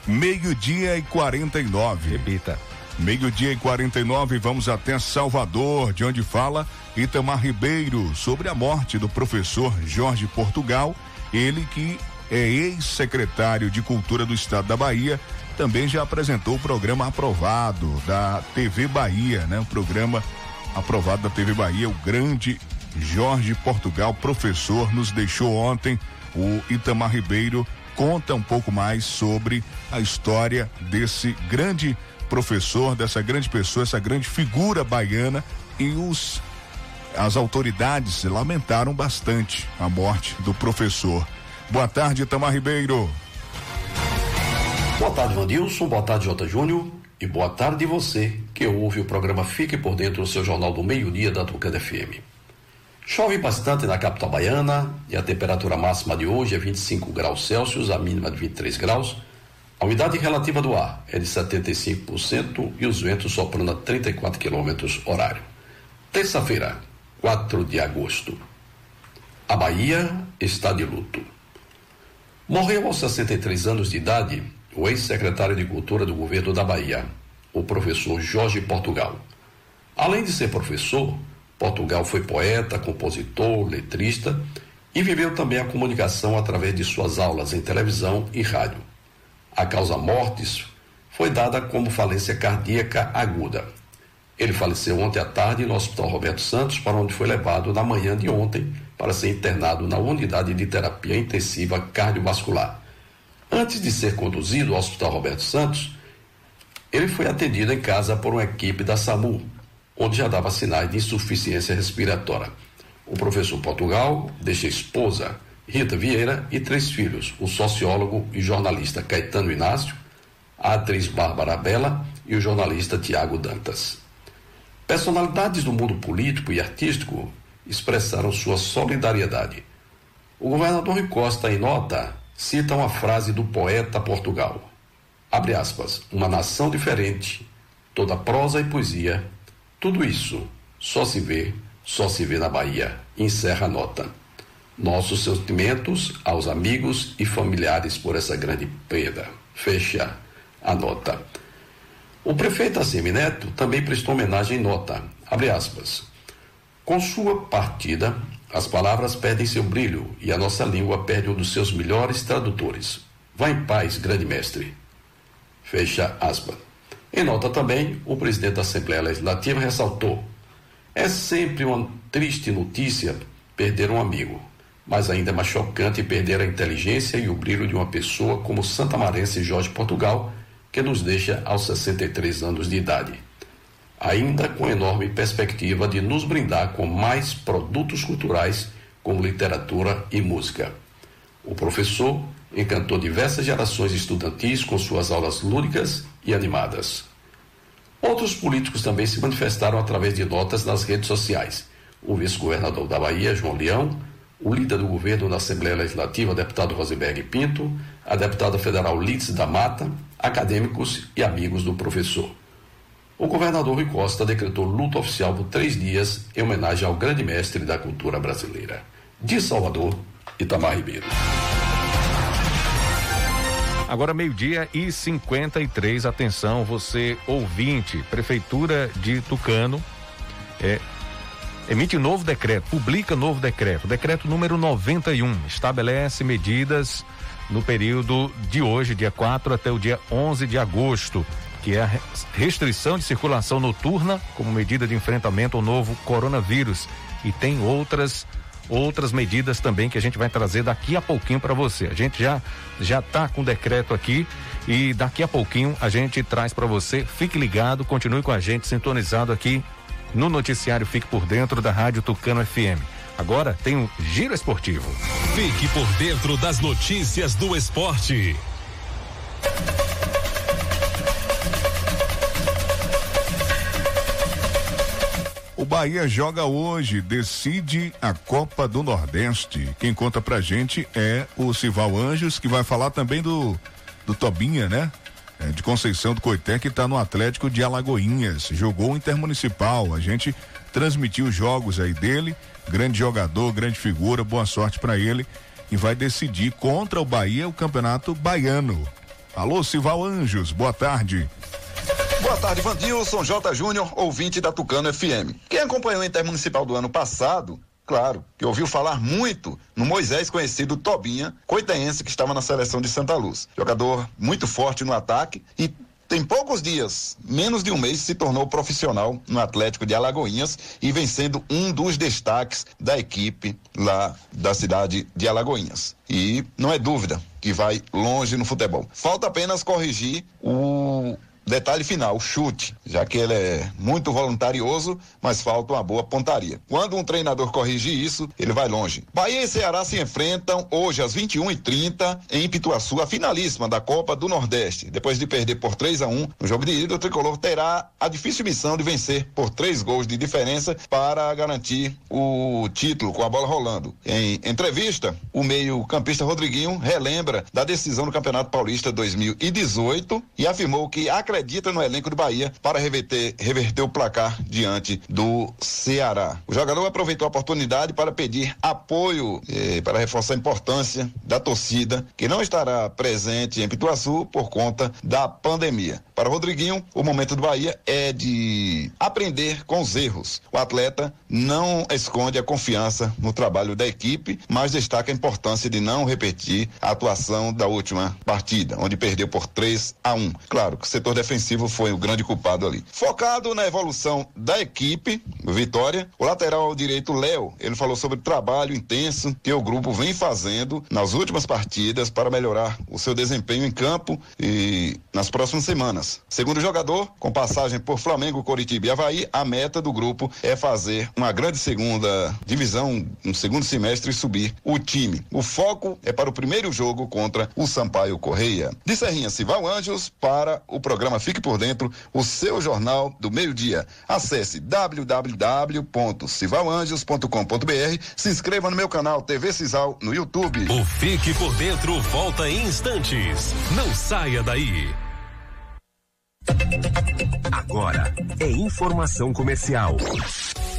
Speaker 2: Meio-dia e 49.
Speaker 1: Repita.
Speaker 2: Meio-dia e 49, vamos até Salvador, de onde fala Itamar Ribeiro sobre a morte do professor Jorge Portugal, ele que é ex-secretário de Cultura do Estado da Bahia, também já apresentou o programa aprovado da TV Bahia, né? O programa aprovado da TV Bahia, o grande Jorge Portugal, professor, nos deixou ontem. O Itamar Ribeiro conta um pouco mais sobre a história desse grande professor, dessa grande pessoa, essa grande figura baiana e os as autoridades lamentaram bastante a morte do professor. Boa tarde, Itamar Ribeiro.
Speaker 15: Boa tarde, Vandilson. Boa tarde, Jota Júnior. E boa tarde você que ouve o programa Fique por Dentro do seu Jornal do Meio-Dia da Tucana FM. Chove bastante na capital baiana e a temperatura máxima de hoje é 25 graus Celsius, a mínima de 23 graus. A umidade relativa do ar é de 75% e os ventos soprando a 34 km horário. Terça-feira, 4 de agosto. A Bahia está de luto. Morreu aos 63 anos de idade o ex-secretário de Cultura do governo da Bahia, o professor Jorge Portugal. Além de ser professor, Portugal foi poeta, compositor, letrista e viveu também a comunicação através de suas aulas em televisão e rádio. A causa mortes foi dada como falência cardíaca aguda. Ele faleceu ontem à tarde no Hospital Roberto Santos, para onde foi levado na manhã de ontem para ser internado na unidade de terapia intensiva cardiovascular. Antes de ser conduzido ao Hospital Roberto Santos, ele foi atendido em casa por uma equipe da SAMU, onde já dava sinais de insuficiência respiratória. O professor Portugal deixa esposa, Rita Vieira, e três filhos, o sociólogo e jornalista Caetano Inácio, a atriz Bárbara Bela e o jornalista Tiago Dantas. Personalidades do mundo político e artístico expressaram sua solidariedade. O governador Rui Costa, em nota, cita uma frase do poeta Portugal. Abre aspas, uma nação diferente, toda prosa e poesia, tudo isso só se vê, só se vê na Bahia. Encerra a nota. Nossos sentimentos aos amigos e familiares por essa grande perda. Fecha a nota. O prefeito Assemineto também prestou homenagem em nota. Abre aspas. Com sua partida, as palavras perdem seu brilho e a nossa língua perde um dos seus melhores tradutores. Vá em paz, grande mestre. Fecha aspas. Em nota também, o presidente da Assembleia Legislativa ressaltou: é sempre uma triste notícia perder um amigo, mas ainda é mais chocante perder a inteligência e o brilho de uma pessoa como Santa Marense Jorge Portugal, que nos deixa aos 63 anos de idade. Ainda com enorme perspectiva de nos brindar com mais produtos culturais, como literatura e música. O professor encantou diversas gerações estudantis com suas aulas lúdicas e animadas. Outros políticos também se manifestaram através de notas nas redes sociais. O vice-governador da Bahia, João Leão, o líder do governo na Assembleia Legislativa, deputado Rosenberg Pinto, a deputada federal Litz da Mata, acadêmicos e amigos do professor. O governador Rui Costa decretou luto oficial por três dias em homenagem ao grande mestre da cultura brasileira. De Salvador, Itamar Ribeiro.
Speaker 1: Agora meio-dia e 53. Atenção, você ouvinte, Prefeitura de Tucano é, emite novo decreto, publica novo decreto, decreto número 91, estabelece medidas no período de hoje, dia 4 até o dia 11 de agosto, que é a restrição de circulação noturna como medida de enfrentamento ao novo coronavírus e tem outras outras medidas também que a gente vai trazer daqui a pouquinho para você. A gente já já tá com o decreto aqui e daqui a pouquinho a gente traz para você. Fique ligado, continue com a gente sintonizado aqui no noticiário Fique por Dentro da Rádio Tucano FM. Agora tem um giro esportivo.
Speaker 3: Fique por dentro das notícias do esporte.
Speaker 2: O Bahia joga hoje, decide a Copa do Nordeste. Quem conta pra gente é o Sival Anjos, que vai falar também do, do Tobinha, né? É, de Conceição do Coité, que tá no Atlético de Alagoinhas. Jogou o Intermunicipal. A gente transmitiu os jogos aí dele. Grande jogador, grande figura, boa sorte para ele. E vai decidir contra o Bahia o Campeonato Baiano. Alô, Sival Anjos, boa tarde.
Speaker 16: Boa tarde, Vandilson J. Júnior, ouvinte da Tucano FM. Quem acompanhou o Intermunicipal do ano passado, claro, que ouviu falar muito no Moisés conhecido Tobinha, coitaense que estava na seleção de Santa Luz. Jogador muito forte no ataque e tem poucos dias, menos de um mês, se tornou profissional no Atlético de Alagoinhas e vem sendo um dos destaques da equipe lá da cidade de Alagoinhas. E não é dúvida que vai longe no futebol. Falta apenas corrigir o Detalhe final, chute, já que ele é muito voluntarioso, mas falta uma boa pontaria. Quando um treinador corrigir isso, ele vai longe. Bahia e Ceará se enfrentam hoje às 21h30 em Pituaçu, a finalíssima da Copa do Nordeste. Depois de perder por 3 a 1 no jogo de ida, o tricolor terá a difícil missão de vencer por três gols de diferença para garantir o título com a bola rolando. Em entrevista, o meio-campista Rodriguinho relembra da decisão do Campeonato Paulista 2018 e afirmou que acredita acredita no elenco do Bahia para reverter, reverter o placar diante do Ceará. O jogador aproveitou a oportunidade para pedir apoio eh, para reforçar a importância da torcida que não estará presente em Pituaçu por conta da pandemia. Para Rodriguinho, o momento do Bahia é de aprender com os erros. O atleta não esconde a confiança no trabalho da equipe, mas destaca a importância de não repetir a atuação da última partida, onde perdeu por 3 a 1. Claro que o setor defensivo foi o grande culpado ali. Focado na evolução da equipe, Vitória, o lateral direito Léo, ele falou sobre o trabalho intenso que o grupo vem fazendo nas últimas partidas para melhorar o seu desempenho em campo e nas próximas semanas. Segundo o jogador, com passagem por Flamengo, Coritiba e Havaí, a meta do grupo é fazer uma grande segunda divisão, um segundo semestre e subir o time. O foco é para o primeiro jogo contra o Sampaio Correia. De Serrinha Cival Anjos para o programa programa Fique por Dentro, o seu jornal do meio-dia. Acesse www.civalanjos.com.br, se inscreva no meu canal TV Cisal no YouTube.
Speaker 3: O Fique por Dentro volta em instantes. Não saia daí.
Speaker 17: Agora é informação comercial.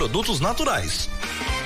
Speaker 9: produtos naturais.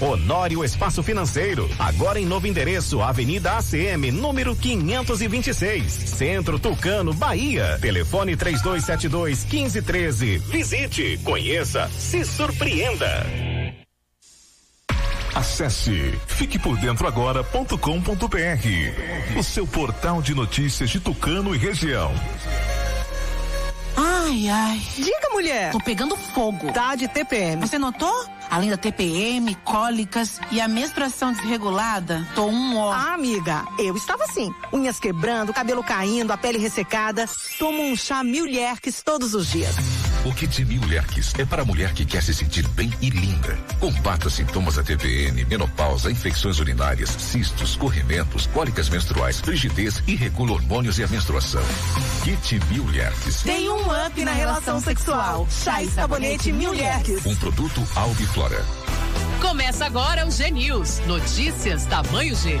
Speaker 6: Honório Espaço Financeiro. Agora em novo endereço, Avenida ACM, número 526. Centro Tucano, Bahia. Telefone 3272 1513. Visite, conheça, se surpreenda.
Speaker 17: Acesse fiquepordentroagora.com.br, o seu portal de notícias de Tucano e região.
Speaker 7: Ai, ai.
Speaker 8: Diga, mulher.
Speaker 7: Tô pegando fogo.
Speaker 8: Tá de TPM.
Speaker 7: Você notou? Além da TPM, cólicas e a menstruação desregulada, tô um ó.
Speaker 8: Ah, amiga, eu estava assim. Unhas quebrando, cabelo caindo, a pele ressecada. Tomo um chá Mil todos os dias.
Speaker 5: O Kit Mil Lerques é para a mulher que quer se sentir bem e linda. Combata sintomas da TPN, menopausa, infecções urinárias, cistos, corrimentos, cólicas menstruais, frigidez e regula hormônios e a menstruação. Kit Mil Lerques.
Speaker 8: Tem um up na relação sexual. Chá e sabonete Mil Lerques.
Speaker 5: Um produto Albiflora.
Speaker 10: Começa agora o G News. Notícias tamanho G.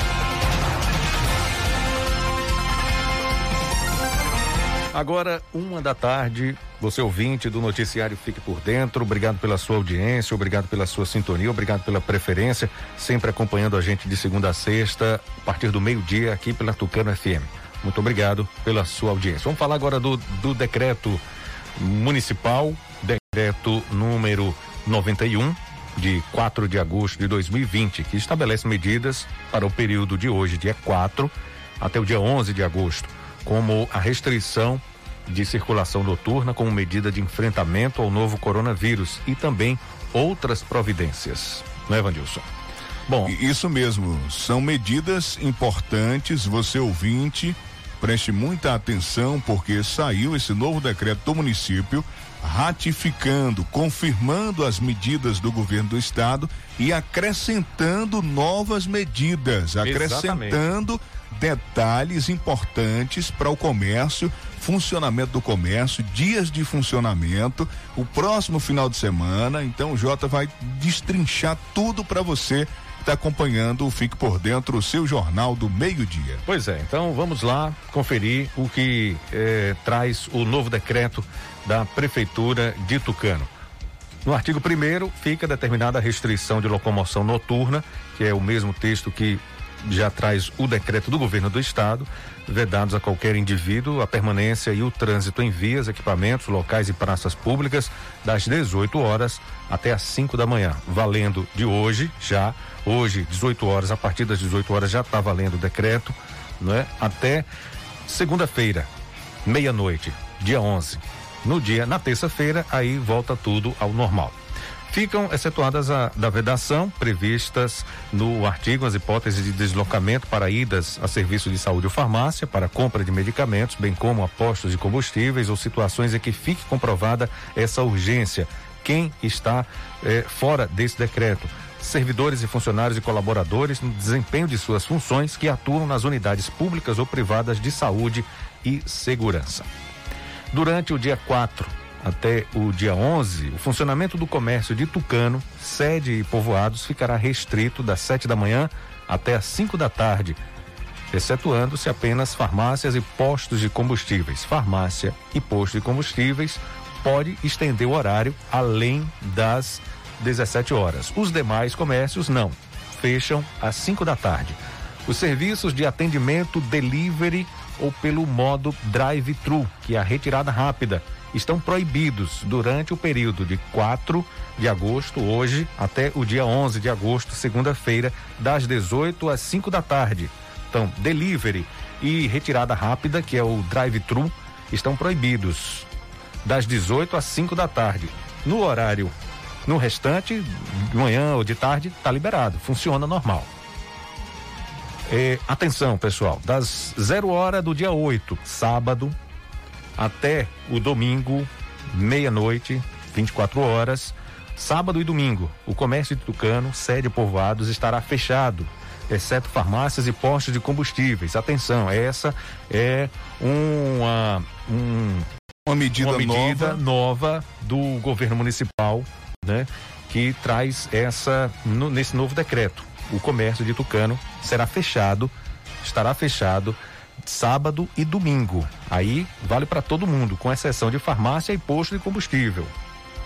Speaker 1: Agora, uma da tarde, você ouvinte do noticiário Fique por Dentro, obrigado pela sua audiência, obrigado pela sua sintonia, obrigado pela preferência, sempre acompanhando a gente de segunda a sexta, a partir do meio-dia, aqui pela Tucano FM. Muito obrigado pela sua audiência. Vamos falar agora do, do decreto municipal, decreto número 91, de 4 de agosto de 2020, que estabelece medidas para o período de hoje, dia 4, até o dia 11 de agosto como a restrição de circulação noturna como medida de enfrentamento ao novo coronavírus e também outras providências. Não é, Vandilson?
Speaker 2: Bom, isso mesmo, são medidas importantes, você ouvinte, preste muita atenção porque saiu esse novo decreto do município ratificando, confirmando as medidas do governo do estado e acrescentando novas medidas, acrescentando Exatamente detalhes importantes para o comércio, funcionamento do comércio, dias de funcionamento, o próximo final de semana. Então o Jota vai destrinchar tudo para você está acompanhando o Fique por Dentro, o seu jornal do meio-dia.
Speaker 1: Pois é, então vamos lá conferir o que eh, traz o novo decreto da Prefeitura de Tucano. No artigo 1 fica determinada a restrição de locomoção noturna, que é o mesmo texto que já traz o decreto do governo do estado, vedados a qualquer indivíduo a permanência e o trânsito em vias, equipamentos, locais e praças públicas das 18 horas até às 5 da manhã, valendo de hoje já, hoje 18 horas, a partir das 18 horas já está valendo o decreto, né? Até segunda-feira, meia-noite, dia 11. No dia, na terça-feira, aí volta tudo ao normal. Ficam excetuadas a, da vedação previstas no artigo as hipóteses de deslocamento para idas a serviço de saúde ou farmácia, para compra de medicamentos, bem como a postos de combustíveis ou situações em que fique comprovada essa urgência. Quem está eh, fora desse decreto? servidores e funcionários e colaboradores no desempenho de suas funções que atuam nas unidades públicas ou privadas de saúde e segurança. Durante o dia 4 até o dia 11, o funcionamento do comércio de Tucano, sede e povoados, ficará restrito das 7 da manhã até as 5 da tarde, excetuando-se apenas farmácias e postos de combustíveis. Farmácia e posto de combustíveis pode estender o horário além das 17 horas. Os demais comércios não, fecham às 5 da tarde. Os serviços de atendimento delivery ou pelo modo drive-thru, que é a retirada rápida, estão proibidos durante o período de 4 de agosto, hoje, até o dia 11 de agosto, segunda-feira, das 18 às 5 da tarde. Então, delivery e retirada rápida, que é o drive-thru, estão proibidos das 18 às 5 da tarde. No horário, no restante, de manhã ou de tarde, está liberado, funciona normal. É, atenção, pessoal, das 0 hora do dia 8, sábado, até o domingo, meia-noite, 24 horas, sábado e domingo, o comércio de Tucano, sede Povoados, estará fechado, exceto farmácias e postos de combustíveis. Atenção, essa é uma, um,
Speaker 2: uma medida,
Speaker 1: uma medida
Speaker 2: nova.
Speaker 1: nova do governo municipal, né? Que traz essa, no, nesse novo decreto o comércio de Tucano será fechado, estará fechado sábado e domingo. Aí vale para todo mundo, com exceção de farmácia e posto de combustível.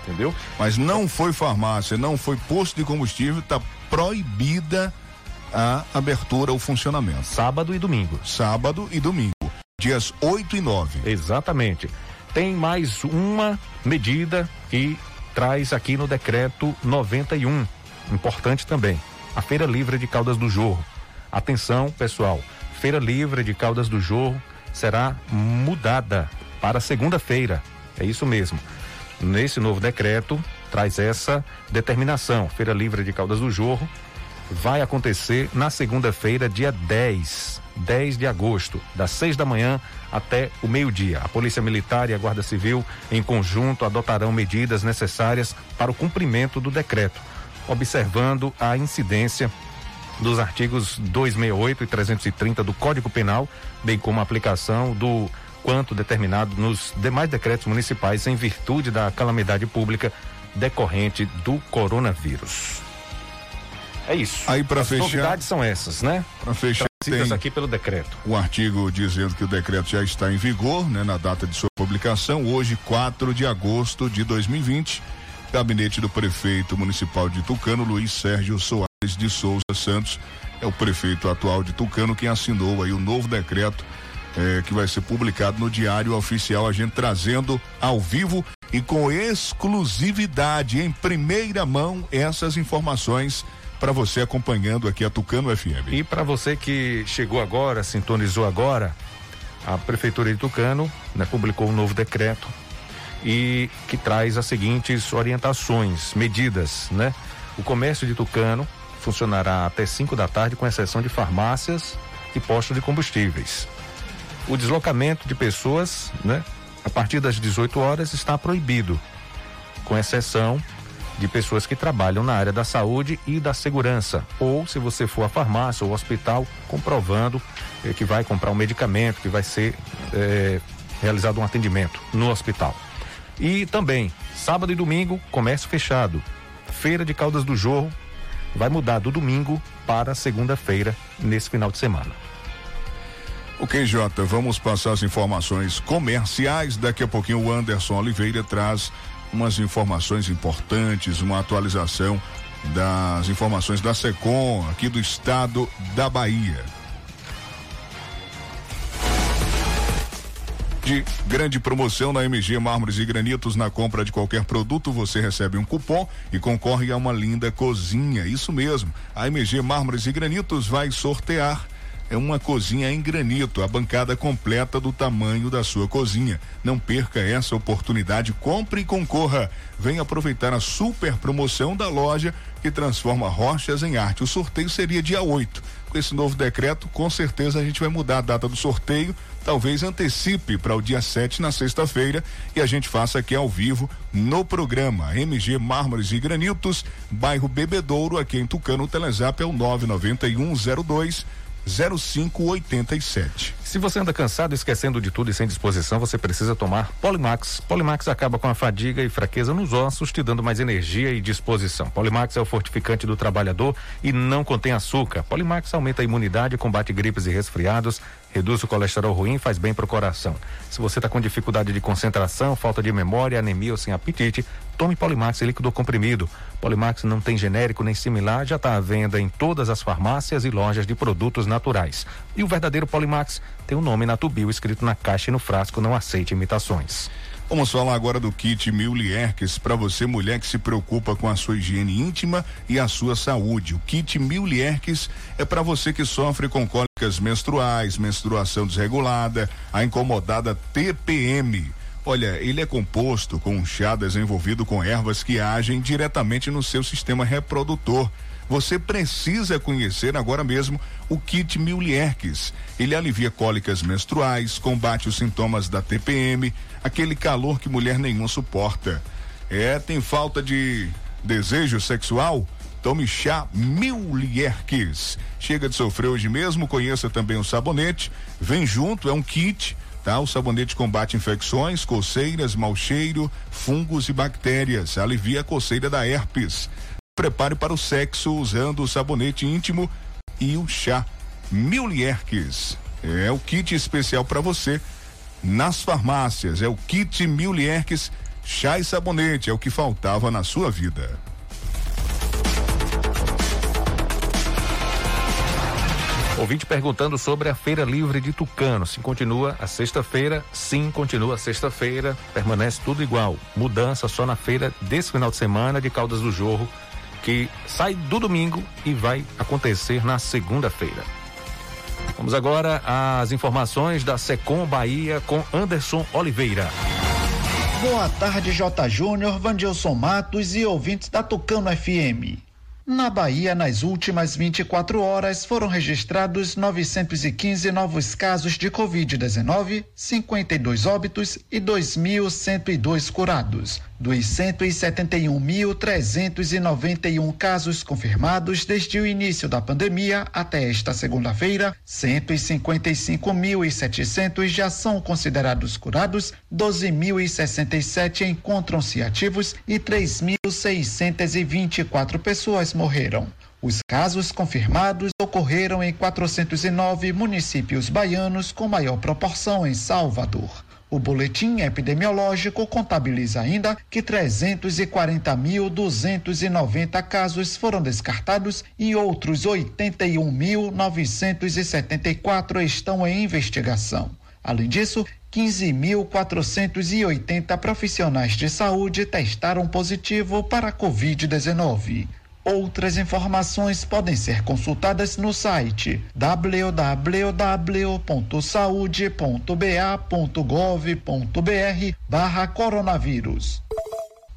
Speaker 1: Entendeu?
Speaker 2: Mas não foi farmácia, não foi posto de combustível, está proibida a abertura, o funcionamento.
Speaker 1: Sábado e domingo.
Speaker 2: Sábado e domingo, dias 8 e 9.
Speaker 1: Exatamente. Tem mais uma medida que traz aqui no decreto 91 importante também, a Feira Livre de Caldas do Jorro. Atenção, pessoal, Feira Livre de Caldas do Jorro será mudada para segunda-feira. É isso mesmo. Nesse novo decreto, traz essa determinação. Feira Livre de Caldas do Jorro vai acontecer na segunda-feira, dia 10, 10 de agosto, das 6 da manhã até o meio-dia. A Polícia Militar e a Guarda Civil, em conjunto, adotarão medidas necessárias para o cumprimento do decreto, observando a incidência dos artigos 268 e 330 do Código Penal, bem como a aplicação do quanto determinado nos demais decretos municipais em virtude da calamidade pública decorrente do coronavírus. É isso.
Speaker 2: Aí para
Speaker 1: As
Speaker 2: fechar.
Speaker 1: novidades são essas, né?
Speaker 2: Para fechar,
Speaker 1: Trazidas
Speaker 2: tem
Speaker 1: aqui pelo decreto.
Speaker 2: o artigo dizendo que o decreto já está em vigor, né, na data de sua publicação, hoje, 4 de agosto de 2020. Gabinete do prefeito municipal de Tucano, Luiz Sérgio Soares de Souza Santos, é o prefeito atual de Tucano quem assinou aí o novo decreto eh, que vai ser publicado no Diário Oficial, a gente trazendo ao vivo e com exclusividade, em primeira mão, essas informações para você acompanhando aqui a Tucano FM.
Speaker 1: E para você que chegou agora, sintonizou agora, a Prefeitura de Tucano né, publicou um novo decreto e que traz as seguintes orientações, medidas, né? O comércio de Tucano funcionará até 5 da tarde, com exceção de farmácias e postos de combustíveis. O deslocamento de pessoas, né? A partir das 18 horas está proibido, com exceção de pessoas que trabalham na área da saúde e da segurança, ou se você for à farmácia ou hospital, comprovando eh, que vai comprar um medicamento, que vai ser eh, realizado um atendimento no hospital. E também, sábado e domingo, comércio fechado. Feira de Caldas do Jorro vai mudar do domingo para segunda-feira, nesse final de semana.
Speaker 2: Ok, Jota, vamos passar as informações comerciais. Daqui a pouquinho o Anderson Oliveira traz umas informações importantes, uma atualização das informações da SECOM aqui do estado da Bahia. De grande promoção na MG Mármores e Granitos, na compra de qualquer produto, você recebe um cupom e concorre a uma linda cozinha. Isso mesmo. A MG Mármores e Granitos vai sortear é uma cozinha em granito, a bancada completa do tamanho da sua cozinha. Não perca essa oportunidade, compre e concorra. Venha aproveitar a super promoção da loja que transforma rochas em arte. O sorteio seria dia 8. Com esse novo decreto, com certeza a gente vai mudar a data do sorteio, talvez antecipe para o dia 7 na sexta-feira e a gente faça aqui ao vivo no programa MG Mármores e Granitos, bairro Bebedouro, aqui em Tucano. O Telezap é o 99102 0587.
Speaker 1: Se você anda cansado, esquecendo de tudo e sem disposição, você precisa tomar Polimax. Polimax acaba com a fadiga e fraqueza nos ossos, te dando mais energia e disposição. Polimax é o fortificante do trabalhador e não contém açúcar. Polimax aumenta a imunidade, combate gripes e resfriados, reduz o colesterol ruim faz bem para o coração. Se você está com dificuldade de concentração, falta de memória, anemia ou sem apetite, tome Polimax líquido comprimido. Polimax não tem genérico nem similar, já está à venda em todas as farmácias e lojas de produtos naturais. E o verdadeiro Polimax tem o um nome na tubio escrito na caixa e no frasco, não aceite imitações.
Speaker 2: Vamos falar agora do kit Mil Lierques para você, mulher que se preocupa com a sua higiene íntima e a sua saúde. O kit Mil Lierques é para você que sofre com cólicas menstruais, menstruação desregulada, a incomodada TPM. Olha, ele é composto com um chá desenvolvido com ervas que agem diretamente no seu sistema reprodutor. Você precisa conhecer agora mesmo o kit Mil Lierques. Ele alivia cólicas menstruais, combate os sintomas da TPM, aquele calor que mulher nenhuma suporta. É, tem falta de desejo sexual? Tome chá Mil Lierques. Chega de sofrer hoje mesmo, conheça também o sabonete. Vem junto, é um kit. Tá? O sabonete combate infecções, coceiras, mau cheiro, fungos e bactérias. Alivia a coceira da herpes. Prepare para o sexo usando o sabonete íntimo e o chá Mil Lierques. É o kit especial para você nas farmácias. É o kit Mil Lierques, chá e sabonete. É o que faltava na sua vida.
Speaker 1: Ouvinte perguntando sobre a Feira Livre de Tucano. Se continua a sexta-feira, sim, continua a sexta-feira, permanece tudo igual. Mudança só na feira desse final de semana de Caldas do Jorro, que sai do domingo e vai acontecer na segunda-feira. Vamos agora às informações da Secom Bahia com Anderson Oliveira.
Speaker 18: Boa tarde, J. Júnior, Vandilson Matos e ouvintes da Tucano FM. Na Bahia, nas últimas 24 horas, foram registrados 915 novos casos de Covid-19, 52 óbitos e 2.102 curados. Dos 171.391 casos confirmados desde o início da pandemia até esta segunda-feira, 155.700 já são considerados curados, 12.067 encontram-se ativos e 3.624 pessoas morreram. Os casos confirmados ocorreram em 409 municípios baianos, com maior proporção em Salvador. O boletim epidemiológico contabiliza ainda que 340.290 casos foram descartados e outros 81.974 estão em investigação. Além disso, 15.480 profissionais de saúde testaram positivo para a Covid-19. Outras informações podem ser consultadas no site www.saude.ba.gov.br barra coronavírus.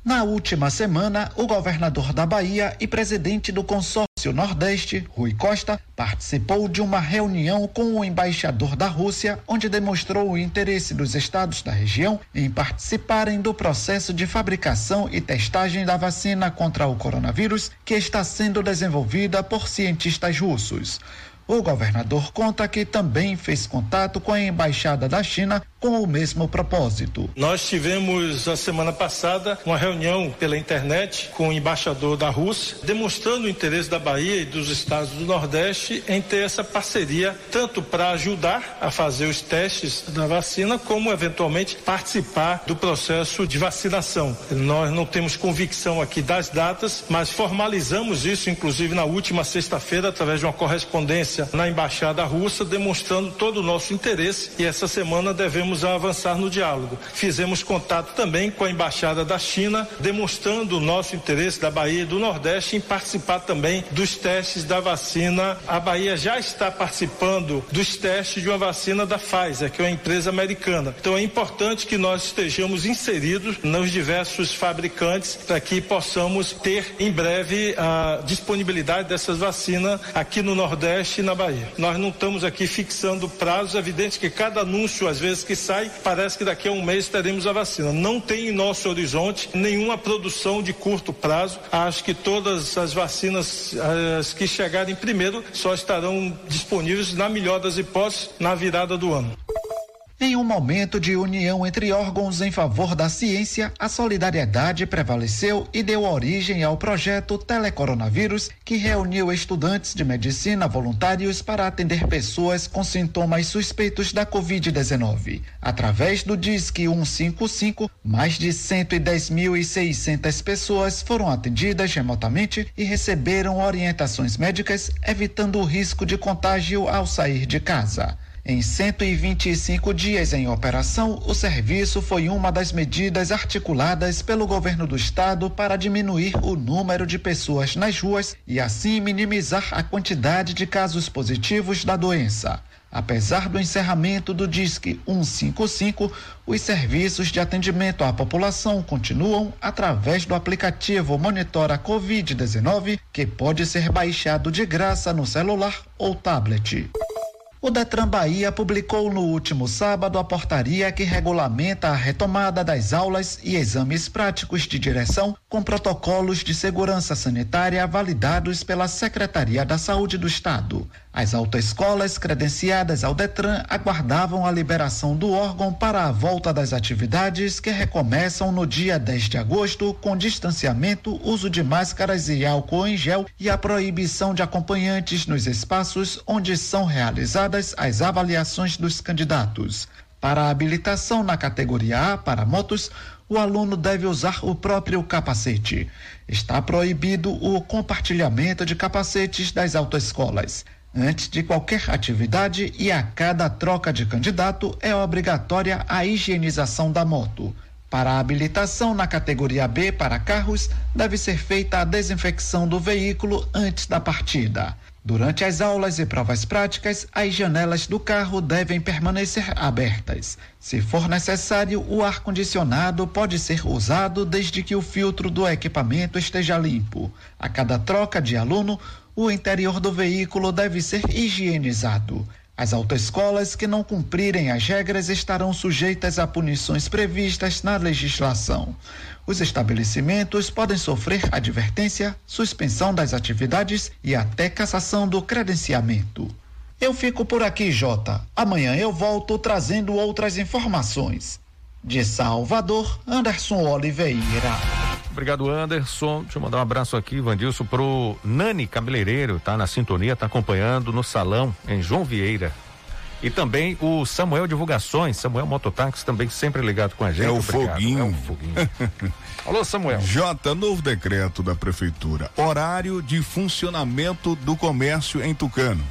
Speaker 18: Na última semana, o governador da Bahia e presidente do consórcio Nordeste, Rui Costa, participou de uma reunião com o embaixador da Rússia, onde demonstrou o interesse dos estados da região em participarem do processo de fabricação e testagem da vacina contra o coronavírus, que está sendo desenvolvida por cientistas russos. O governador conta que também fez contato com a embaixada da China com o mesmo propósito.
Speaker 19: Nós tivemos a semana passada uma reunião pela internet com o embaixador da Rússia, demonstrando o interesse da Bahia e dos estados do Nordeste em ter essa parceria, tanto para ajudar a fazer os testes da vacina, como eventualmente participar do processo de vacinação. Nós não temos convicção aqui das datas, mas formalizamos isso, inclusive na última sexta-feira, através de uma correspondência na embaixada russa, demonstrando todo o nosso interesse e essa semana devemos avançar no diálogo. Fizemos contato também com a Embaixada da China, demonstrando o nosso interesse da Bahia e do Nordeste em participar também dos testes da vacina. A Bahia já está participando dos testes de uma vacina da Pfizer, que é uma empresa americana. Então é importante que nós estejamos inseridos nos diversos fabricantes para que possamos ter em breve a disponibilidade dessas vacinas aqui no Nordeste na Bahia. Nós não estamos aqui fixando prazos, é evidente que cada anúncio, às vezes, que sai, parece que daqui a um mês teremos a vacina. Não tem em nosso horizonte nenhuma produção de curto prazo. Acho que todas as vacinas as que chegarem primeiro só estarão disponíveis, na melhor das hipóteses, na virada do ano.
Speaker 18: Em um momento de união entre órgãos em favor da ciência, a solidariedade prevaleceu e deu origem ao projeto Telecoronavírus, que reuniu estudantes de medicina voluntários para atender pessoas com sintomas suspeitos da Covid-19. Através do Disque 155, mais de 110.600 pessoas foram atendidas remotamente e receberam orientações médicas, evitando o risco de contágio ao sair de casa. Em 125 dias em operação, o serviço foi uma das medidas articuladas pelo governo do estado para diminuir o número de pessoas nas ruas e assim minimizar a quantidade de casos positivos da doença. Apesar do encerramento do Disque 155, os serviços de atendimento à população continuam através do aplicativo Monitora Covid-19, que pode ser baixado de graça no celular ou tablet. O Detran Bahia publicou no último sábado a portaria que regulamenta a retomada das aulas e exames práticos de direção com protocolos de segurança sanitária validados pela Secretaria da Saúde do Estado. As autoescolas credenciadas ao Detran aguardavam a liberação do órgão para a volta das atividades que recomeçam no dia 10 de agosto com distanciamento, uso de máscaras e álcool em gel e a proibição de acompanhantes nos espaços onde são realizadas as avaliações dos candidatos. Para a habilitação na categoria A para motos, o aluno deve usar o próprio capacete. Está proibido o compartilhamento de capacetes das autoescolas. Antes de qualquer atividade e a cada troca de candidato, é obrigatória a higienização da moto. Para a habilitação na categoria B para carros, deve ser feita a desinfecção do veículo antes da partida. Durante as aulas e provas práticas, as janelas do carro devem permanecer abertas. Se for necessário, o ar-condicionado pode ser usado desde que o filtro do equipamento esteja limpo. A cada troca de aluno, o interior do veículo deve ser higienizado. As autoescolas que não cumprirem as regras estarão sujeitas a punições previstas na legislação. Os estabelecimentos podem sofrer advertência, suspensão das atividades e até cassação do credenciamento. Eu fico por aqui, Jota. Amanhã eu volto trazendo outras informações. De Salvador, Anderson Oliveira.
Speaker 1: Obrigado, Anderson. Deixa eu mandar um abraço aqui, Vandilson, pro Nani Cabeleireiro, tá na sintonia, tá acompanhando no salão em João Vieira. E também o Samuel Divulgações, Samuel Mototáxi, também sempre ligado com a gente.
Speaker 2: É o
Speaker 1: Obrigado.
Speaker 2: foguinho.
Speaker 1: É o foguinho. (laughs) Alô, Samuel.
Speaker 2: J, novo decreto da prefeitura. Horário de funcionamento do comércio em Tucano.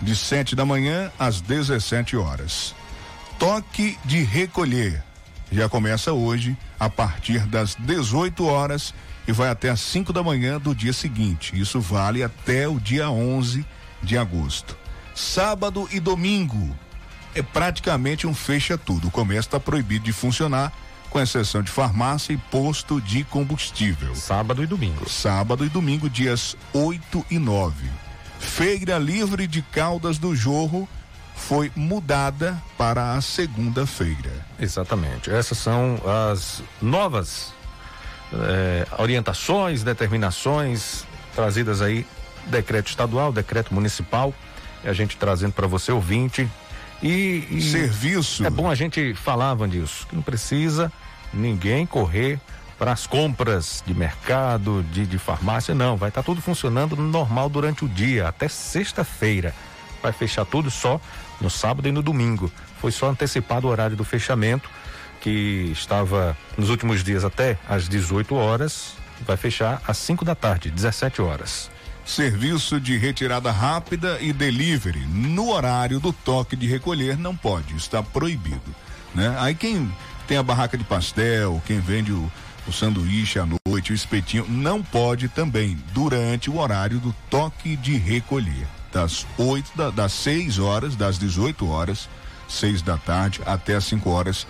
Speaker 2: De 7 da manhã às 17 horas. Toque de recolher. Já começa hoje, a partir das 18 horas e vai até às 5 da manhã do dia seguinte. Isso vale até o dia 11 de agosto. Sábado e domingo é praticamente um fecha tudo. O comércio está proibido de funcionar, com exceção de farmácia e posto de combustível.
Speaker 1: Sábado e domingo.
Speaker 2: Sábado e domingo, dias 8 e 9. Feira Livre de Caldas do Jorro foi mudada para a segunda-feira.
Speaker 1: Exatamente. Essas são as novas eh, orientações, determinações trazidas aí, decreto estadual, decreto municipal, a gente trazendo para você ouvinte. E, e
Speaker 2: serviço.
Speaker 1: É bom a gente falar, Vandilson, que não precisa ninguém correr para as compras de mercado, de, de farmácia, não. Vai estar tá tudo funcionando normal durante o dia, até sexta-feira. Vai fechar tudo só no sábado e no domingo. Foi só antecipado o horário do fechamento, que estava nos últimos dias até às 18 horas, vai fechar às 5 da tarde, 17 horas.
Speaker 2: Serviço de retirada rápida e delivery no horário do toque de recolher não pode, está proibido, né? Aí quem tem a barraca de pastel, quem vende o, o sanduíche à noite, o espetinho, não pode também durante o horário do toque de recolher das 8 da, das 6 horas, das 18 horas, 6 da tarde, até as 5 horas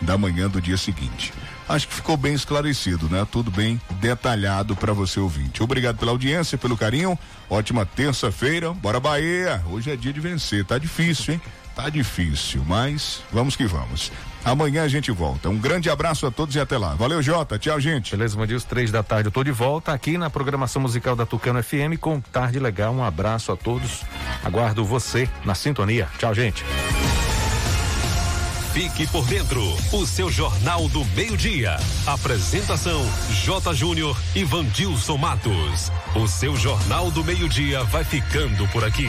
Speaker 2: da manhã do dia seguinte. Acho que ficou bem esclarecido, né? Tudo bem detalhado para você ouvinte. Obrigado pela audiência, pelo carinho. Ótima terça-feira. Bora Bahia. Hoje é dia de vencer. Tá difícil, hein? Tá difícil, mas vamos que vamos. Amanhã a gente volta. Um grande abraço a todos e até lá. Valeu, Jota. Tchau, gente.
Speaker 1: Beleza, Mandils, três da tarde. Eu tô de volta aqui na programação musical da Tucano FM com Tarde Legal. Um abraço a todos. Aguardo você na sintonia. Tchau, gente.
Speaker 3: Fique por dentro, o seu Jornal do Meio-Dia. Apresentação: J. Júnior e Vandilson Matos. O seu Jornal do Meio-Dia vai ficando por aqui.